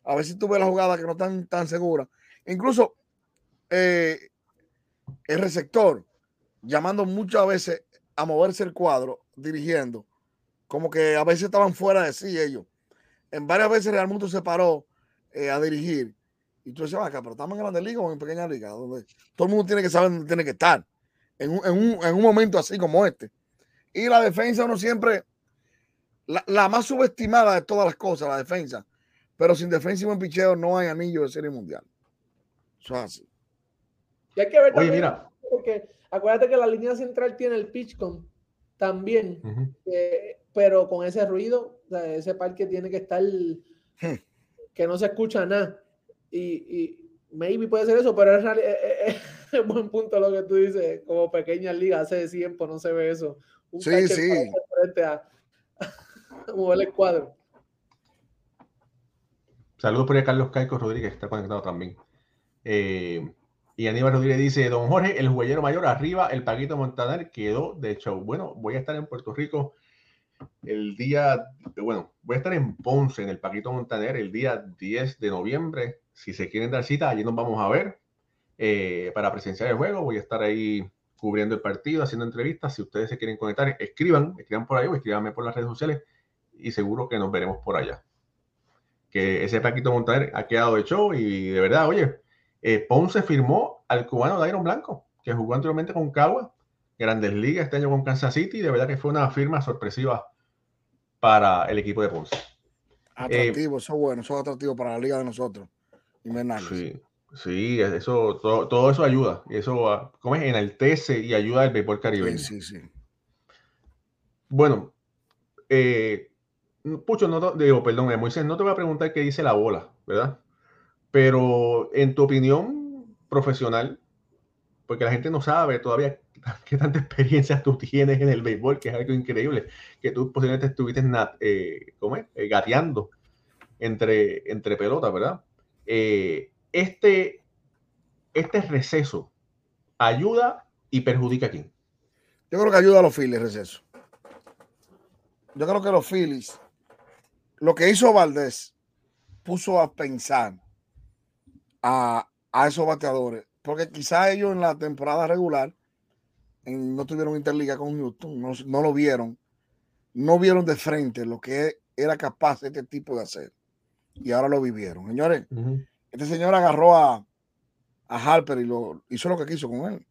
a veces tú ves las jugadas que no están tan seguras. Incluso eh, el receptor, llamando muchas veces a moverse el cuadro, dirigiendo, como que a veces estaban fuera de sí ellos. En varias veces Real Mundo se paró eh, a dirigir. Y tú decías, acá, pero estamos en Grande Liga o en Pequeña Liga, donde todo el mundo tiene que saber dónde tiene que estar. En un, en un, en un momento así como este. Y la defensa, uno siempre, la, la, más subestimada de todas las cosas, la defensa. Pero sin defensa y buen picheo no hay anillo de serie mundial. Eso es así. Y hay que ver Oye, mira. Porque acuérdate que la línea central tiene el pitch con también, eh, pero con ese ruido, ese parque tiene que estar hmm. que no se escucha nada. Y, y maybe puede ser eso, pero es, es, [laughs] es, buen punto lo que tú dices, como pequeña liga, hace tiempo no se ve eso. Un sí, sí. Frente a, [laughs] mover el cuadro. Saludos por ahí a Carlos Caico Rodríguez, está conectado también. Eh, y Aníbal Rodríguez dice, don Jorge, el juguellero mayor arriba, el Paquito Montaner quedó de show. Bueno, voy a estar en Puerto Rico el día, bueno, voy a estar en Ponce, en el Paquito Montaner, el día 10 de noviembre. Si se quieren dar cita, allí nos vamos a ver eh, para presenciar el juego. Voy a estar ahí cubriendo el partido, haciendo entrevistas. Si ustedes se quieren conectar, escriban, escriban por ahí o escríbanme por las redes sociales y seguro que nos veremos por allá. Que ese Paquito Montaner ha quedado de show y de verdad, oye, eh, Ponce firmó al cubano Dairon Blanco, que jugó anteriormente con Cagua, Grandes Ligas este año con Kansas City, y de verdad que fue una firma sorpresiva para el equipo de Ponce. Atractivo, eso es bueno, eso es atractivo para la liga de nosotros. Sí, sí, eso, todo, eso ayuda. Y eso, ah, como es, enaltece y ayuda al béisbol caribeño. Sí, sí, sí. Bueno, eh, Pucho, no digo, perdón, eh, Moisés, no te voy a preguntar qué dice la bola, ¿verdad? Pero en tu opinión profesional, porque la gente no sabe todavía qué tanta experiencia tú tienes en el béisbol, que es algo increíble, que tú posiblemente estuviste eh, ¿cómo? Eh, gateando entre, entre pelotas, ¿verdad? Eh, este, este receso ayuda y perjudica a quién? Yo creo que ayuda a los Phillies, receso. Yo creo que los Phillies, lo que hizo Valdés, puso a pensar a, esos bateadores, porque quizá ellos en la temporada regular no tuvieron interliga con Houston, no, lo vieron, no vieron de frente lo que era capaz este tipo de hacer. Y ahora lo vivieron. Señores, este señor agarró a, a Harper y lo hizo lo que quiso con él.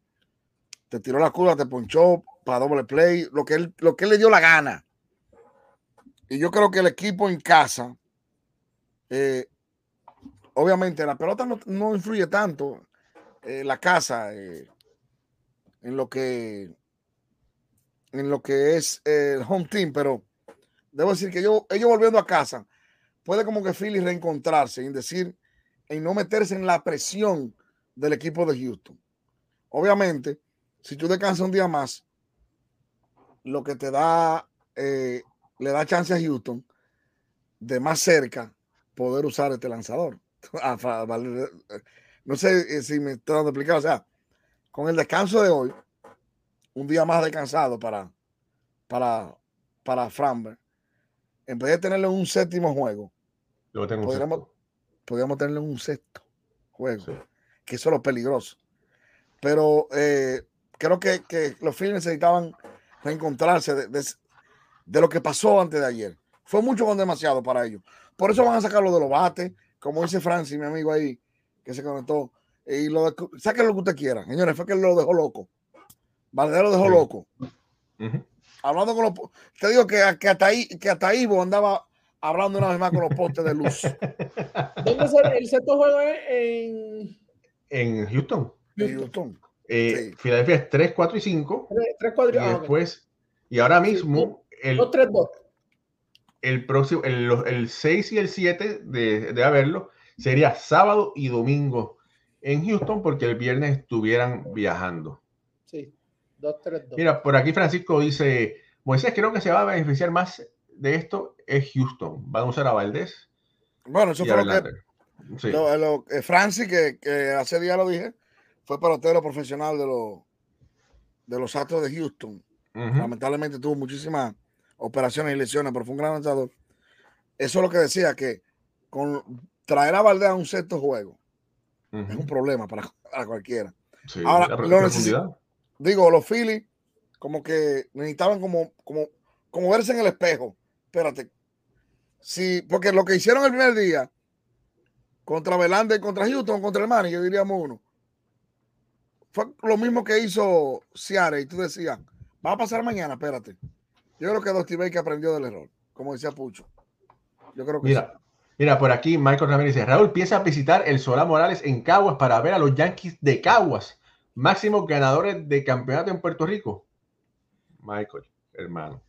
Te tiró la curva, te ponchó para doble play, lo que él, lo que él le dio la gana. Y yo creo que el equipo en casa eh, obviamente la pelota no, influye tanto eh, la casa eh, en lo que en lo que es el home team, pero debo decir que yo, ellos volviendo a casa, puede como que Philly reencontrarse, en decir, en no meterse en la presión del equipo de Houston. Obviamente, si tú descansas un día más, lo que te da, eh, le da chance a Houston de más cerca poder usar este lanzador. [laughs] no sé eh, si me estoy dando explicar. O sea, con el descanso de hoy, un día más descansado para, para, para Framberg, en vez de tenerle un séptimo juego, podríamos, podríamos, tenerle un sexto juego, que eso es lo peligroso. Pero eh, creo que, que, los Phillies necesitaban reencontrarse de, de, lo que pasó antes de ayer. Fue mucho con demasiado para ellos. Por eso van a sacar lo de los bates, como dice Francis, mi amigo ahí, que se conectó, y lo saquen lo que usted quiera. Señores, fue que lo dejó loco. Valdez lo dejó loco. Hablando con los. Te digo que, que, hasta ahí, que hasta Ivo andaba hablando una vez más con los postes de luz. [laughs] ¿Dónde es el, sexto juego en. En Houston. En Houston. Eh, Filadelfia es 3, 4 y 5. 3, 4 y, y ah, después. Y ahora mismo. El, 3, 2 el próximo, el, 6 y el 7 de, de haberlo, sería sábado y domingo en Houston porque el viernes estuvieran viajando. Sí, 2-3-2. Mira, por aquí Francisco dice, Moisés, creo que se va a beneficiar más de esto es Houston. Van a usar a Valdés. Bueno, eso fue lo que... Sí. Lo, eh, Francis, que, que, hace día lo dije, fue pelotero profesional de los de los Astros de Houston. Lamentablemente tuvo muchísimas operaciones y lesiones, pero fue un gran lanzador. Eso es lo que decía, que con traer a Valdés a un sexto juego es un problema para, para cualquiera. Ahora, lo digo, los Phillies como que necesitaban como, como, como verse en el espejo. Espérate. Sí, porque lo que hicieron el primer día contra Belanda y contra Houston, contra el Manny, yo diríamos uno, fue lo mismo que hizo Ciara y tú decías, va a pasar mañana, espérate. Yo creo que Dusty que aprendió del error, como decía Pucho. Yo creo que mira, mira, por aquí Michael Ramírez dice, Raúl piensa visitar el Solá Morales en Caguas para ver a los Yankees de Caguas, máximos ganadores de campeonato en Puerto Rico. Michael, hermano,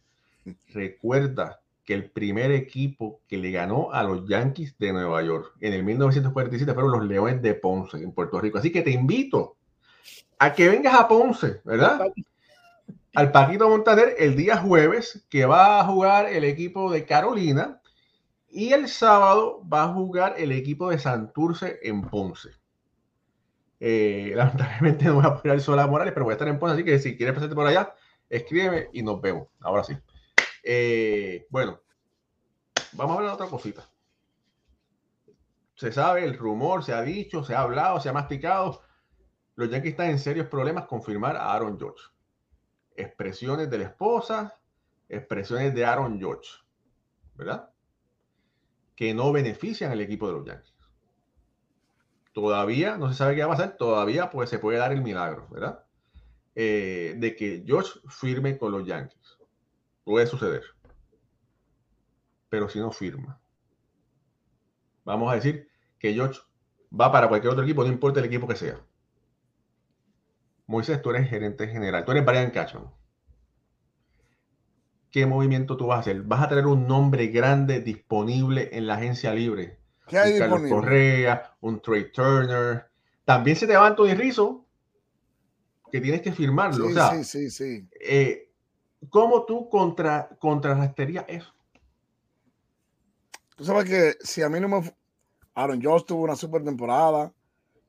recuerda que el primer equipo que le ganó a los Yankees de Nueva York en el 1947 fueron los Leones de Ponce en Puerto Rico. Así que te invito a que vengas a Ponce, ¿verdad? Al Paquito Montaner el día jueves, que va a jugar el equipo de Carolina, y el sábado va a jugar el equipo de Santurce en Ponce. Eh, lamentablemente no voy a poner sola Morales, pero voy a estar en Ponce, así que si quieres pasarte por allá, escríbeme y nos vemos. Ahora sí. Eh, bueno, vamos a hablar de otra cosita. Se sabe, el rumor se ha dicho, se ha hablado, se ha masticado los Yankees están en serios problemas con firmar a Aaron George. Expresiones de la esposa, expresiones de Aaron George, ¿verdad? Que no benefician al equipo de los Yankees. Todavía no se sabe qué va a pasar, todavía pues, se puede dar el milagro, ¿verdad? Eh, de que George firme con los Yankees. Puede suceder. Pero si no firma, vamos a decir que George va para cualquier otro equipo, no importa el equipo que sea. Moisés, tú eres gerente general, tú eres Brian Cashman. ¿Qué movimiento tú vas a hacer? ¿Vas a tener un nombre grande disponible en la agencia libre? ¿Qué hay un Carlos? Correa, un Trey Turner. También se te va Anthony Rizzo, que tienes que firmarlo. Sí, o sea, sí, sí, sí. eh, ¿cómo tú contra, contrarrestarías eso? Tú sabes que si a mí no me. Aaron Josh tuvo una super temporada.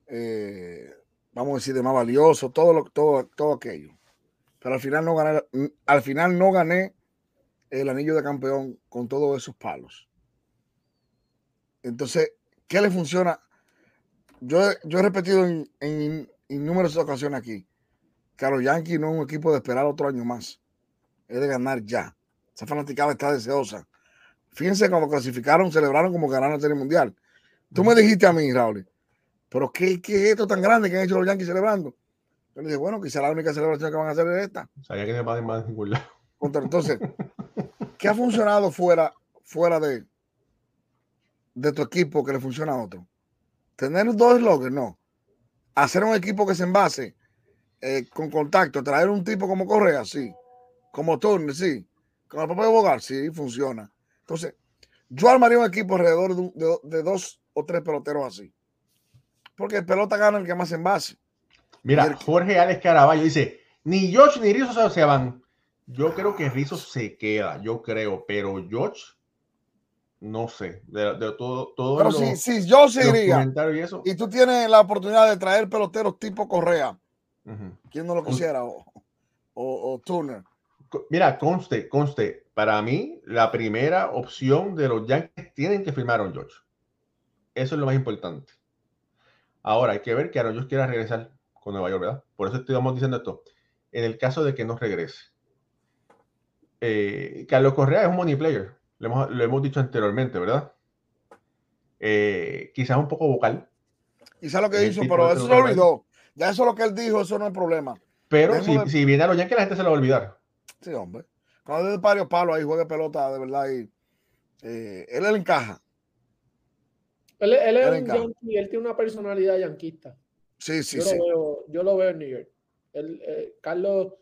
Eh, vamos a decir, de más valioso, todo, lo, todo, todo aquello. Pero al final no gané, al final no gané el anillo de campeón con todos esos palos. Entonces, ¿qué le funciona? Yo, yo he repetido en, en innumerables ocasiones aquí que a los Yankees no es un equipo de esperar otro año más, es de ganar ya. Esa fanaticada está deseosa. Fíjense cuando clasificaron, celebraron como ganaron la Serie Mundial. Tú me dijiste a mí, Raúl, pero ¿qué, ¿qué, es esto tan grande que han hecho los Yankees celebrando? Yo le dije, bueno, quizá la única celebración que van a hacer es esta. Sabía que no va a más de ningún lado. Entonces, ¿qué ha funcionado fuera, fuera de, de tu equipo que le funciona a otro? Tener dos slogans, no. Hacer un equipo que se envase eh, con contacto, traer un tipo como Correa, sí. Como Turner, sí. Con el de Bogar, sí, funciona. Entonces, yo armaría un equipo alrededor de, de, de dos o tres peloteros así. Porque el pelota gana el que más envase. Mira, el... Jorge Alex Caraballo dice, ni George ni Rizzo se van. Yo creo que Rizzo se queda, yo creo, pero George, no sé, de, de todo, todo Pero si, si yo se iría, y, eso. y tú tienes la oportunidad de traer peloteros tipo Correa, uh -huh. ¿quién no lo quisiera? O, o, o, Turner. Mira, conste, conste, para mí, la primera opción de los Yankees tienen que firmar a Aaron George. Eso es lo más importante. Ahora, hay que ver que Aaron George quiera regresar con Nueva York, ¿verdad? Por eso estamos diciendo esto. En el caso de que no regrese. Eh, Carlos Correa es un money player. Lo hemos, lo hemos dicho anteriormente, ¿verdad? Eh, quizás un poco vocal. Quizás lo que hizo, pero eso se lo olvidó. Ya eso es lo que él dijo, eso no es problema. Pero si, de... si, viene a los Yankees, la gente se lo va a olvidar. Sí, hombre. Cuando es varios palos ahí, juegue pelota de verdad y eh, él le encaja. Él, él es él un encaja. yankee, él tiene una personalidad yanquista. Sí, sí, yo sí. Lo veo, yo lo veo en New York. Él, eh, Carlos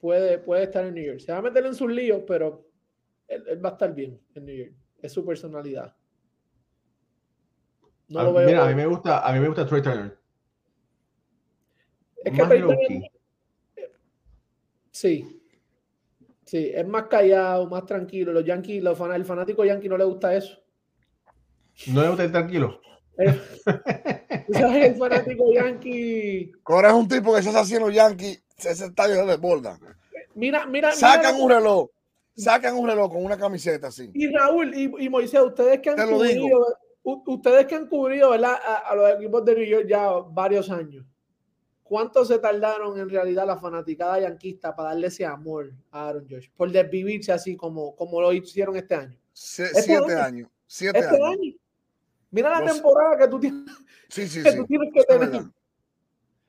puede, puede estar en New York. Se va a meter en sus líos, pero él, él, va a estar bien en New York. Es su personalidad. No A- lo veo. Mira, a mí me gusta, a mí me gusta Trey Turner. es que Más Trey low Turner- key. Sí. Sí, es más callado, más tranquilo. Los Yankees, los fan- el fanático Yankee no le gusta eso. No le gusta ir tranquilo. El, [laughs] tú sabes, el fanático Yankee. Cora es un tipo que se hace así en los Yankees, ese estadio se desborda. Mira, mira, Sacan mira- un reloj, sacan un reloj con una camiseta así. Y Raúl y, y Moisés, ustedes que han Te lo digo. cubrido, ustedes que han cubrido, ¿verdad? A, a los equipos de New York ya varios años. ¿Cuánto se tardaron en realidad la fanaticada yanquista para darle ese amor a Aaron Josh? Por desvivirse así como, como lo hicieron este año. Sie- Este siete año. años. Siete Este años. año. Mira la Los- temporada que tú tienes, Sí, sí, que, sí. tú tienes que es tener.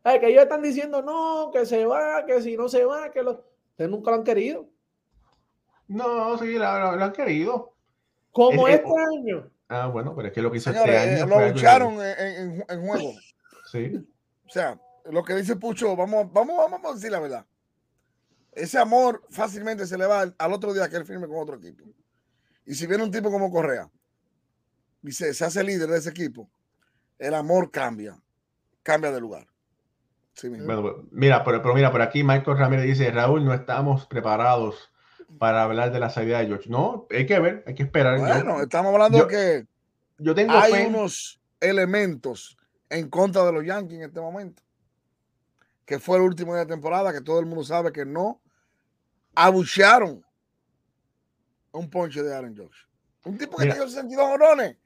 Ay, que ellos están diciendo no, que se va, que si no se va, que lo. Ustedes nunca lo han querido. No, sí, lo, lo- lo han querido. Como Eh, eh, este año. Ah, bueno, pero es que lo que hizo Señores, este eh, año. lo fue algo lucharon en, en- en juego. [laughs] Sí. O sea, lo que dice Pucho, vamos, vamos, vamos a decir la verdad. Ese amor fácilmente se le va al, al otro día que él firme con otro equipo. Y si viene un tipo como Correa y se, se hace líder de ese equipo, el amor cambia, cambia de lugar. Sí. Bueno, pues, mira, pero, pero mira, por aquí Michael Ramírez dice, Raúl, no estamos preparados para hablar de la salida de George. No, hay que ver, hay que esperar. Yo- Bueno, estamos hablando yo- de que yo, tengo hay fe. unos elementos en contra de los Yankees en este momento. Que fue el último día de temporada, que todo el mundo sabe que no abuchearon un ponche de Aaron Josh. Un tipo que Mira. tiene 62 honrones.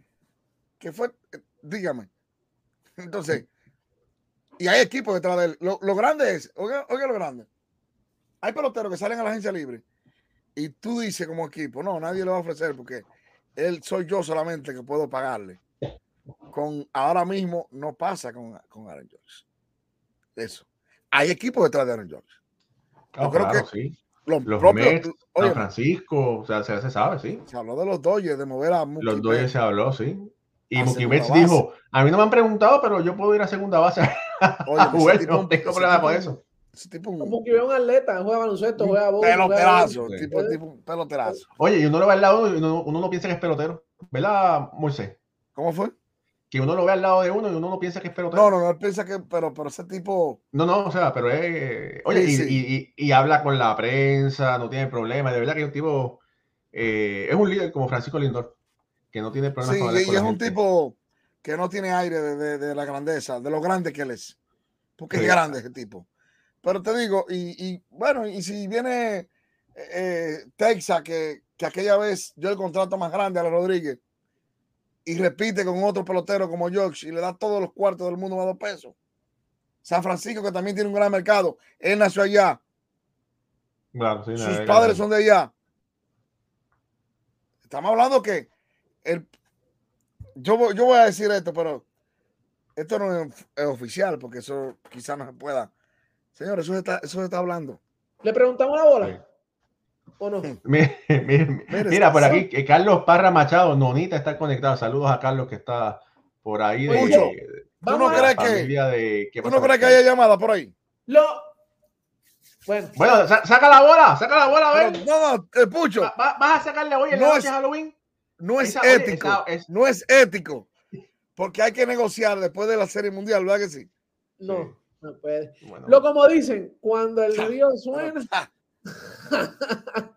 Que fue, eh, dígame. Entonces, y hay equipos detrás de él. Lo, lo grande es, oiga, oiga lo grande. Hay peloteros que salen a la agencia libre y tú dices como equipo, no, nadie le va a ofrecer porque él soy yo solamente que puedo pagarle. Con ahora mismo no pasa con, con Aaron Jones. Eso. Hay equipos detrás de Aaron Jones. Ah, yo creo claro, que- sí. Los, Los propios, Mets, oye, San Francisco, o sea, se, se sabe, sí. se habló de los Dodgers, de mover a Mookie Los. Dodgers se habló, sí. Y Mookie Betts dijo, a mí no me han preguntado, pero yo puedo ir a segunda base Oye, [laughs] a ese jugar, tipo- no tengo problema tipo- con eso. Ese tipo un Como que ve un atleta, juega baloncesto, juega bola. peloterazo, Sí. tipo, tipo un peloterazo. Oye, y uno lo ve al lado y uno, uno no piensa que es pelotero. ¿Verdad, Moisés? ¿Cómo fue? Que uno lo ve al lado de uno y uno no piensa que es pelotero. No, no, no, él piensa que, pero, pero ese tipo, No, no, o sea, pero es. Oye, Sí, y, sí. y- y- y habla con la prensa, no tiene problema. De verdad que es un tipo. eh, es un líder como Francisco Lindor, que no tiene problemas sí, con hablar y con es la un gente. tipo que no tiene aire de, de- de la grandeza, de lo grande que él es. Porque Sí. es grande ese tipo. Pero te digo, y, y, bueno, y si viene eh, Texas, que, que aquella vez dio el contrato más grande a la Rodríguez, y repite con otro pelotero como George y le da todos los cuartos del mundo a dos pesos. San Francisco, que también tiene un gran mercado, él nació allá, Claro, sí, sus padres son de allá. Estamos hablando que el, yo, voy- yo voy a decir esto, pero esto no es, es oficial, porque eso quizás no se pueda. Señores, eso se está, eso se está hablando. ¿Le preguntamos la bola? Sí. ¿O no? [laughs] Mira, mira, Mira, mira, por aquí, que Carlos Parra Machado, Nonita está conectado. Saludos a Carlos que está por ahí de, Mucho. de ¿Tú no crees que, familia de. ¿qué tú pasa no crees que con- haya llamada por ahí? Lo... Bueno, Bueno, sa- saca la bola, saca la bola, a ver. no, no, eh, Pucho, Va- va- ¿Vas a sacarle hoy en No noche es- de Halloween? No es esa- ético. esa- No es ético. Porque hay que negociar después de la serie mundial, ¿verdad que sí? no, no puede. Bueno, Lo como dicen, cuando el río suena. [laughs]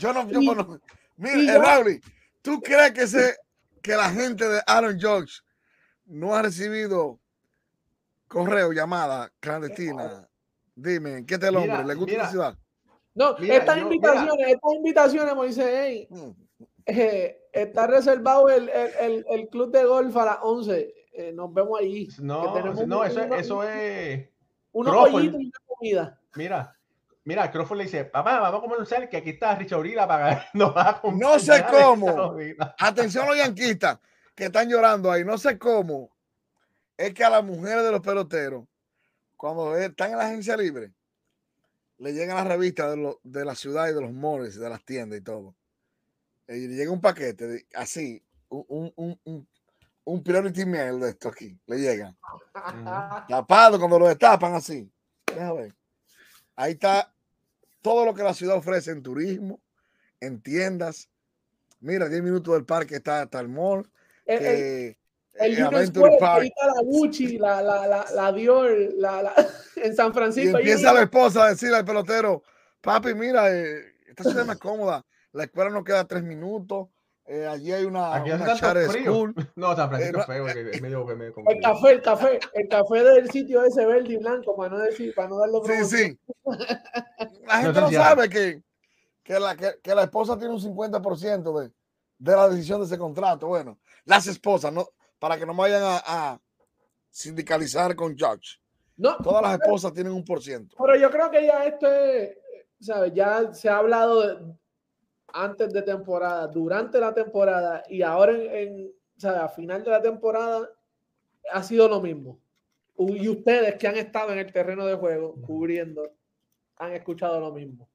Yo no, yo Y- bueno, mira, y eh, Raúl, ¿tú crees que se, que la gente de Aaron George no ha recibido correo, llamada clandestina? Dime, ¿qué tal el Mira, hombre? ¿Le gusta mira. la ciudad? no, Mira, estas yo- invitaciones, estas invitaciones, Moisés, ey, Mm. eh, está reservado el, el, el, el club de golf a las 11. eh, nos vemos allí. no, no, un- eso, eso es. Unos pollitos y una comida. Mira, mira, Crawford le dice, papá, vamos a comer un cel que aquí está Richard Urila para [laughs] nos va a comprar No sé cómo. esta comida". [laughs] Atención los yanquistas que están llorando ahí, no sé cómo. Es que a las mujeres de los peloteros, cuando están en la agencia libre, le llegan las revistas de, lo- de la ciudad y de los malls, y de las tiendas y todo. Y le llega un paquete así, un, un, un, un, priority mail de esto aquí, le llega. Tapado cuando lo destapan así. Déjame ver. Ahí está todo lo que la ciudad ofrece en turismo, en tiendas. Mira, 10 minutos del parque está hasta el mall. El- el- que, El eh, Union Adventure Square, Park. ahí está la Gucci, la, la, la, la Dior, la, la, [laughs] en San Y Francisco. hay empieza la esposa a decirle al pelotero, papi, mira, eh, esta ciudad es más cómoda. La escuela no queda tres minutos. eh, allí hay una, Aquí una school. [laughs] No, San Francisco Eh, es feo, que es medio, medio El café, el café, el café del sitio ese verde y blanco, para no decir, para no darlo Sí, sí. La gente no sabe que, que, la, que, que la esposa tiene un 50% de, de la decisión de ese contrato. Bueno, las esposas, no, para que no me vayan a, a sindicalizar con Judge. No, Todas las esposas tienen un por ciento. pero yo creo que ya esto es, ¿sabes? Ya se ha hablado de- antes de temporada, durante la temporada y ahora en, en, ¿sabes? A final de la temporada ha sido lo mismo. Y ustedes que han estado en el terreno de juego cubriendo, han escuchado lo mismo.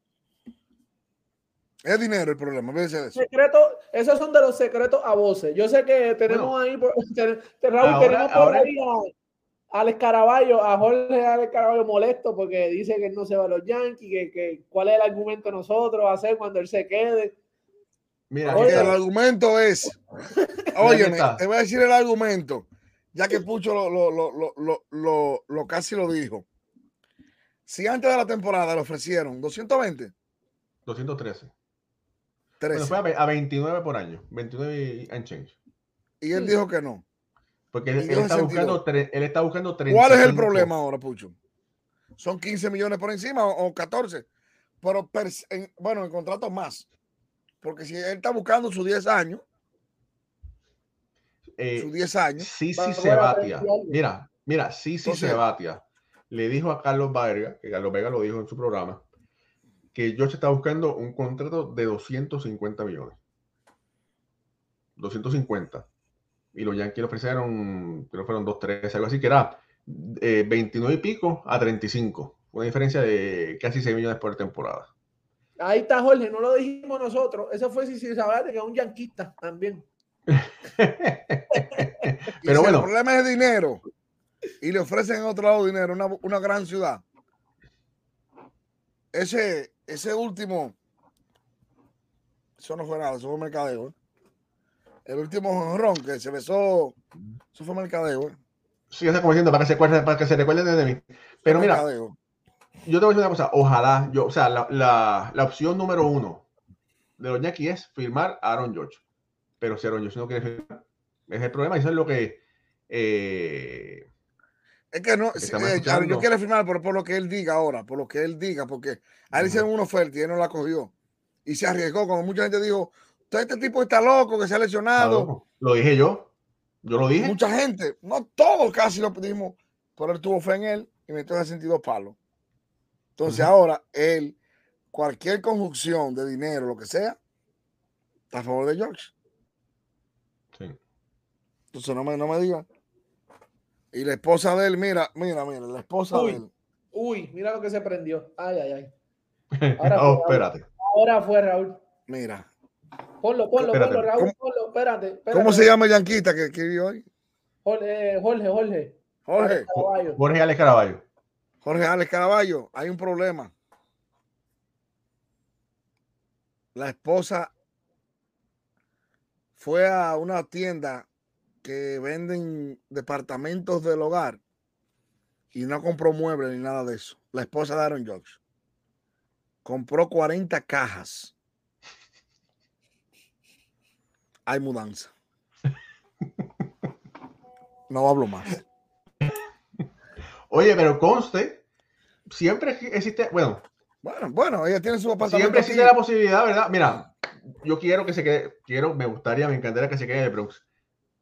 Es dinero el problema, eso. Secretos, esos son de los secretos a voces. Yo sé que tenemos Bueno. ahí, por, [laughs] ten- te- Raúl, Ahora- tenemos por ahora- ahí Alex Caraballo, a Jorge Alex Caraballo molesto porque dice que él no se va a los Yankees, que, que cuál es el argumento de nosotros hacer cuando él se quede. Mira, Oye, el argumento es, [laughs] oye, te voy a decir el argumento, ya que Pucho lo, lo, lo, lo, lo, lo- lo casi lo dijo. Si antes de la temporada le ofrecieron 220, 213. 13, Bueno, fue a ve- a 29 por año. 29 y and change. y él dijo que no. Porque él, él está 62. buscando, tre- él está buscando 35. ¿Cuál es el problema ahora, Pucho? Son 15 millones por encima o, o 14, pero per- en- bueno, en contratos más. Porque si él está buscando sus 10 años, Eh, sus 10 años, sí, sí, Va- se va a batia. apreciar algo. Mira, mira, sí, sí Entonces- se batia. Le dijo a Carlos Vega, que Carlos Vega lo dijo en su programa, que George está buscando un contrato de 250 millones. 250. Y los Yankees le ofrecieron, creo que fueron 2-3, algo así, que era eh, 29 y pico a 35. Una diferencia de casi 6 millones por temporada. Ahí está Jorge, no lo dijimos nosotros. Eso fue si se que es un yanquista también. [laughs] Pero bueno. el problema es dinero y le ofrecen en otro lado dinero, una, una gran ciudad. Ese, ese último, eso no fue nada, eso fue mercadeo. ¿eh? El último jonrón que se besó, eso fue mercadeo. ¿eh? Sí, está como diciendo, para que se acuerden, para que se recuerden de mí. Pero mira, mercadeo. yo te voy a decir una cosa, ojalá, yo, o sea, la, la, la opción número uno de los Yankees es firmar a Aaron George. Pero si Aaron George no quiere firmar, es el problema, y eso es lo que eh, Es que no, estamos eh, yo quiero firmar por, por lo que él diga ahora, por lo que él diga, porque a él hicieron una oferta y él no la cogió. Y se arriesgó, como mucha gente dijo, todo este tipo está loco, que se ha lesionado. lo dije yo, yo lo dije. Mucha gente, no todos casi lo pedimos, pero él tuvo fe en él y metió 62 palos. Entonces ahora él, cualquier conjunción de dinero, lo que sea, está a favor de George. Sí. Entonces no me, no me digan. Y la esposa de él, mira, mira, mira, la esposa Uy. de él. Uy, mira lo que se prendió. Ay, ay, ay. [laughs] Ahora oh, espérate. Ahora fue Raúl. Mira, Ponlo, ponlo, Espérate. ponlo, Raúl, ¿Cómo- ponlo. Espérate, espérate. ¿cómo se llama el yanquita que escribió hoy? Jorge, Jorge, Jorge. Jorge, Caraballo. Jorge Alex Caraballo. Jorge Alex Caraballo, hay un problema. La esposa fue a una tienda que venden departamentos del hogar y no compró muebles ni nada de eso. La esposa de Aaron Judge compró 40 cajas. Hay mudanza. No hablo más. Oye, pero conste, siempre existe, bueno, Bueno, bueno, ella tiene su apartamento. siempre aquí. existe la posibilidad, ¿verdad? Mira, yo quiero que se quede, quiero, me gustaría, me encantaría que se quede en el Bronx,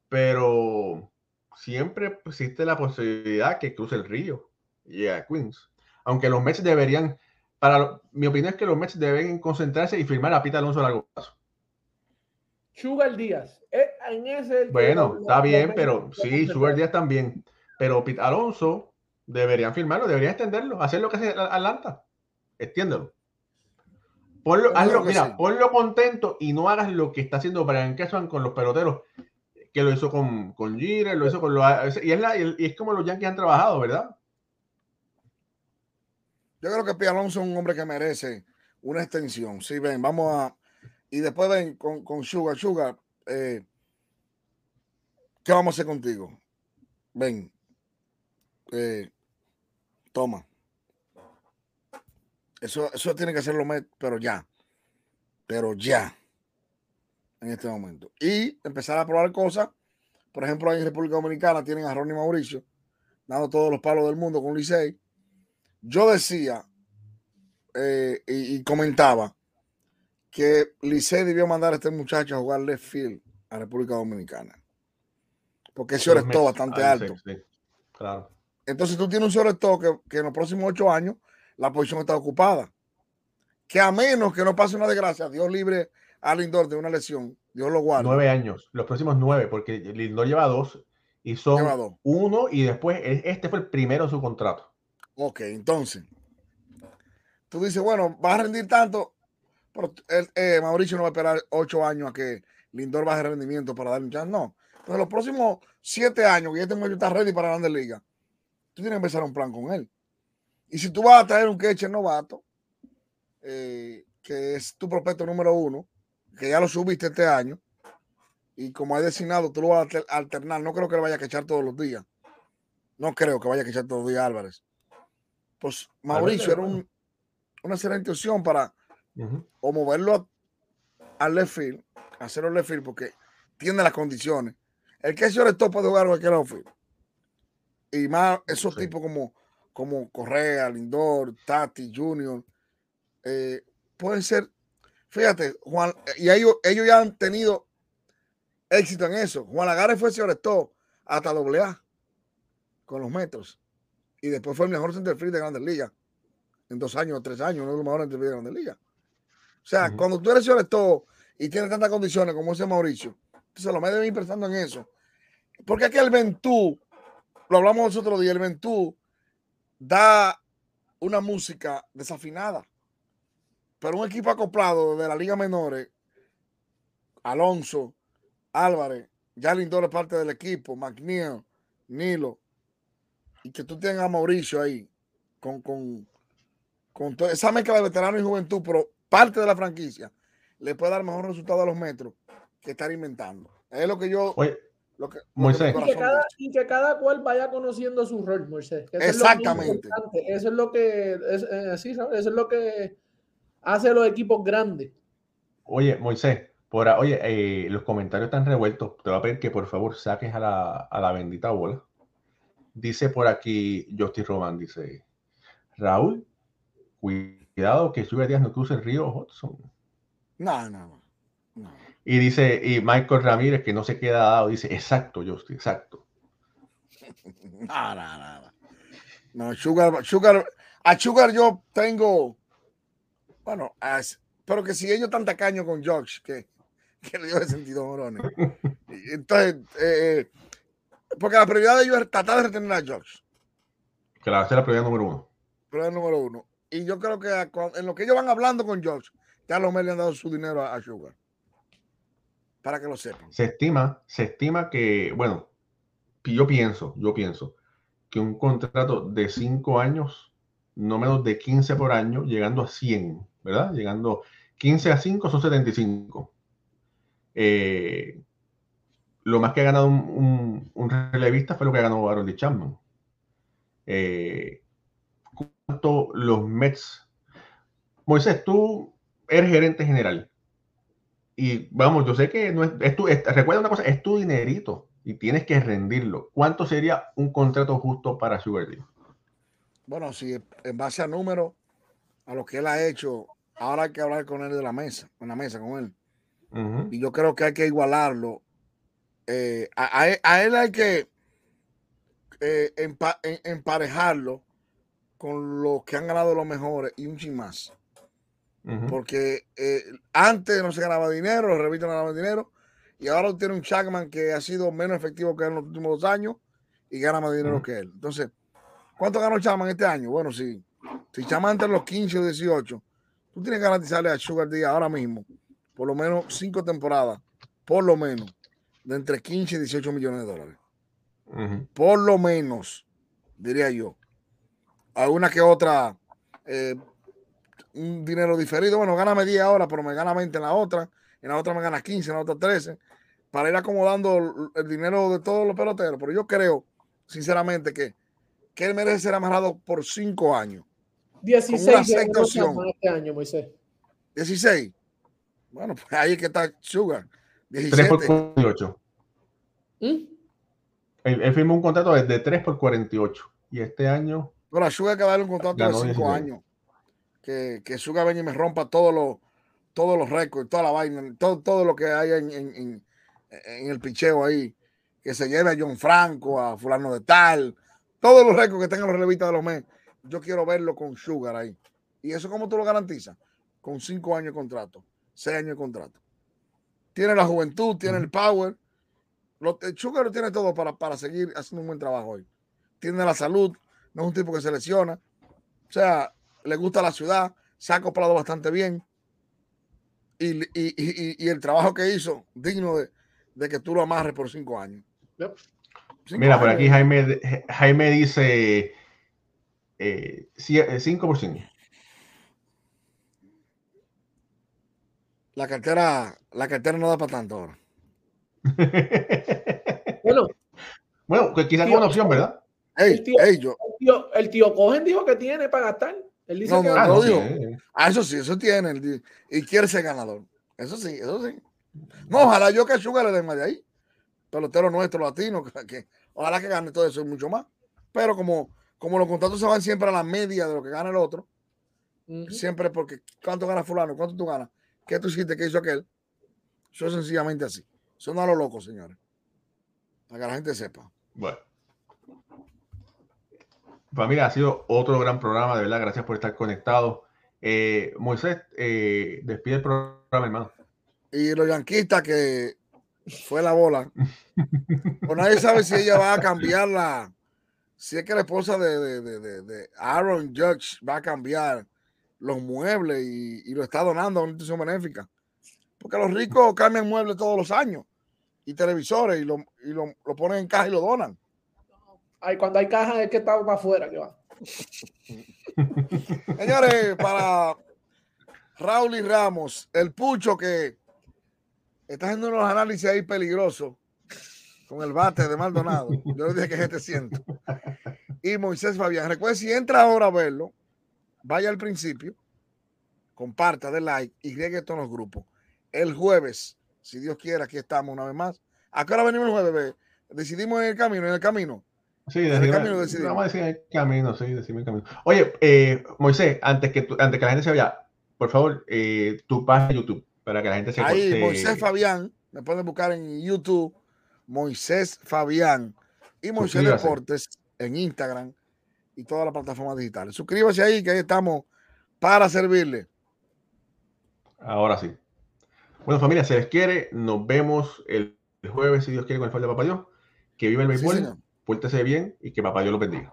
pero siempre existe la posibilidad que cruce el río y a Queens. Aunque los Mets deberían, para mi opinión es que los Mets deben concentrarse y firmar a Pita Alonso a largo plazo. Sugar Díaz. Eh, en ese Bueno, está bien, pero sí, Sugar Díaz también. Pero Pete Alonso deberían firmarlo, deberían extenderlo, hacer lo que hace Atlanta. Extiéndelo. Ponlo, hazlo, mira, sí. ponlo contento y no hagas lo que está haciendo Brian Cashman con los peloteros, que lo hizo con, con Jeter, lo hizo con los. Y es, la- y es como los Yankees han trabajado, ¿verdad? Yo creo que Pete Alonso es un hombre que merece una extensión. Sí, ven, vamos a. Y después ven con, con Sugar. Sugar, eh, ¿Qué vamos a hacer contigo? Ven. Eh, toma. Eso, eso tiene que hacerlo, pero ya. Pero ya. En este momento. Y empezar a probar cosas. Por ejemplo, en República Dominicana tienen a Ronnie Mauricio, dando todos los palos del mundo con Licey. Yo decía eh, y, comentaba que Licey debió mandar a este muchacho a jugar left field a República Dominicana. Porque ese todo bastante alto. Claro. Entonces tú tienes un sobre que, que en los próximos ocho años la posición está ocupada. Que a menos que no pase una desgracia, Dios libre a Lindor de una lesión, Dios lo guarde. Nueve años, los próximos nueve, porque Lindor lleva dos y son uno y después este fue el primero de su contrato. Ok, entonces, tú dices, bueno, va a rendir tanto, pero eh, Mauricio no va a esperar ocho años a que Lindor baje rendimiento para darle un chance. No. Entonces, los próximos siete años que ya tengo está ready para la Liga, tú tienes que empezar un plan con él. Y si tú vas a traer un catcher novato, eh, que es tu prospecto número uno, que ya lo subiste este año, y como hay designado, tú lo vas a alternar. No creo que le vaya a echar todos los días. No creo que vaya a echar todos los días Álvarez. Pues Mauricio era una excelente opción para o moverlo al left field, hacerlo left field, porque tiene las condiciones. El que es top puede jugar cualquier outfield. Y más esos tipos como como Correa, Lindor, Tati, Junior, eh, pueden ser, fíjate, Juan, y ellos, ellos ya han tenido éxito en eso. Juan Lagares fue sobre todo hasta doble A con los metros. Y después fue el mejor centerfield de Grandes Ligas. En dos años o tres años, uno de los mejores centerfield de Grandes Ligas. O sea, cuando tú eres todo y tienes tantas condiciones como ese Mauricio, entonces lo me deben ir pensando en eso. Porque aquí el Ventú, lo hablamos nosotros día, el Ventú da una música desafinada. Pero un equipo acoplado de la Liga Menores, Alonso, Álvarez, ya Lindor es parte del equipo, McNeil, Nilo, y que tú tengas a Mauricio ahí, con, con, con toda esa mezcla de veterano y juventud, pero parte de la franquicia, le puede dar mejor resultado a los metros que estar inventando. Es lo que yo. Y que, cada, cual vaya conociendo su rol, Moisés. Exactamente. eso es lo que es, eh, eso es lo que hace los equipos grandes. Oye, Moisés, por, oye, eh, los comentarios están revueltos. Te voy a pedir que por favor saques a la, a la bendita bola. Dice por aquí Justin Roman, dice Raúl, cuidado que sube días no cruce el río Hudson. No, no, no. Y dice, y Michael Ramírez, que no se queda dado, dice, exacto, Justin, exacto. [laughs] No, no, no. No, Sugar, Sugar, a Sugar yo tengo, bueno, pero que si ellos están tacaños con Josh, que, que le dio de sentido morones. [laughs] Entonces, eh, porque la prioridad de ellos es tratar de retener a Josh. Que la va a ser la prioridad número uno. Prioridad número uno. Y yo creo que en lo que ellos van hablando con Josh, ya los me le han dado su dinero a Sugar para que lo sepan. Se estima, se estima que, bueno, yo pienso, yo pienso que un contrato de cinco años, no menos de 15 por año, llegando a 100, ¿verdad? Llegando 15 a 5 son 75. Eh, lo más que ha ganado un, relevista fue lo que ha ganado Aaron Chapman. Eh, ¿Cuánto los Mets? Moisés, tú eres gerente general. Y vamos, yo sé que no es, tu, recuerda una cosa, es tu dinerito y tienes que rendirlo. ¿Cuánto sería un contrato justo para Sugar Bueno, si en base a números, a lo que él ha hecho, ahora hay que hablar con él de la mesa, en la mesa con él. Y yo creo que hay que igualarlo. Eh, a, él hay que eh, emparejarlo con los que han ganado los mejores y un chin más. Porque eh, antes no se ganaba dinero, los revistas no ganaban dinero, y ahora tiene un Chapman que ha sido menos efectivo que él en los últimos dos años y gana más dinero que él. Entonces, ¿cuánto ganó Chapman este año? Bueno, sí. Si Chapman entre los 15 o 18, tú tienes que garantizarle a Sugar Díaz ahora mismo por lo menos cinco temporadas, por lo menos, de entre 15 y 18 millones de dólares. Por lo menos, diría yo. Alguna que otra eh, un dinero diferido. Bueno, gáname 10 ahora, pero me gana 20 en la otra. En la otra me gana 15, en la otra 13. para ir acomodando el dinero de todos los peloteros. Pero yo creo, sinceramente, que, que él merece ser amarrado por cinco años. 16 este año, Moisés. 16. Bueno, pues ahí es que está Sugar. 17. 3 por 48. ¿Mm? Él, firmó un contrato de 3 por 48. Y este año. Bueno, Sugar que darle un contrato de 5 años. Que, que Sugar venga y me rompa todos los todos los récords, toda la vaina, todo, todo lo que hay en, en, en, el picheo ahí. Que se lleve a John Franco, a fulano de tal. Todos los récords que tengan los relevistas de los meses. Yo quiero verlo con Sugar ahí. ¿Y eso cómo tú lo garantizas? Con 5 años de contrato, 6 años de contrato. Tiene la juventud, tiene el power. Lo, Sugar lo tiene todo para, para seguir haciendo un buen trabajo hoy. Tiene la salud, no es un tipo que se lesiona. O sea, le gusta la ciudad, se ha acoplado bastante bien. Y, y, y, el trabajo que hizo, digno de, de, que tú lo amarres por cinco años. Mira, por aquí Jaime, Jaime dice eh, 5 por 5. La cartera, la cartera no da para tanto ahora. [laughs] bueno, bueno, quizás una opción, ¿verdad? el, tío, el, tío, Cogen dijo que tiene para gastar. Él dice no, que no, no, dijo. Ah, eso sí, eso tiene. Y quiere ser ganador. Eso sí, eso sí. No, ojalá yo que Sugar le den más de ahí. Pelotero nuestro, latino, que, ojalá que gane todo eso y mucho más. Pero como, como los contratos se van siempre a la media de lo que gana el otro, siempre porque ¿cuánto gana fulano? ¿Cuánto tú ganas? ¿Qué tú hiciste? ¿Qué hizo aquel? Eso es sencillamente así. Son a lo loco, señores. Para que la gente sepa. Bueno. Familia, ha sido otro gran programa, de verdad. Gracias por estar conectado. Eh, Moisés, eh, despide el programa, hermano. Y los yanquistas que fue la bola. pues nadie sabe si ella va a cambiar la. Si es que la esposa de, Aaron Judge va a cambiar los muebles y, lo está donando a una institución benéfica. Porque los ricos cambian muebles todos los años y televisores y lo, y lo, ponen en caja y lo donan. Ay, cuando hay caja es que está para afuera que va. [laughs] Señores, para Raúl y Ramos, el pucho que está haciendo unos análisis ahí peligrosos con el bate de Maldonado. Yo le dije que este siento. Y Moisés Fabián. Recuerde, si entra ahora a verlo, vaya al principio, comparta, de like y llegue todos los grupos. El jueves, si Dios quiere, aquí estamos una vez más. ¿A qué hora venimos el jueves? Decidimos en el camino, en el camino. Sí, el camino. Vamos a decir el camino, sí, decimos en el camino. Oye, eh, Moisés, antes que, antes que la gente se vaya, por favor, eh, tu página de YouTube, para que la gente se Ahí, Moisés Fabián, me pueden buscar en YouTube, Moisés Fabián y Moisés Deportes en Instagram y todas las plataformas digitales. Suscríbase ahí, que ahí estamos para servirle. Ahora sí. Bueno, familia, se les quiere. Nos vemos el jueves, si Dios quiere, con el favor de Papá Dios. Que viva el béisbol, sí, bien y que Papá Dios los bendiga.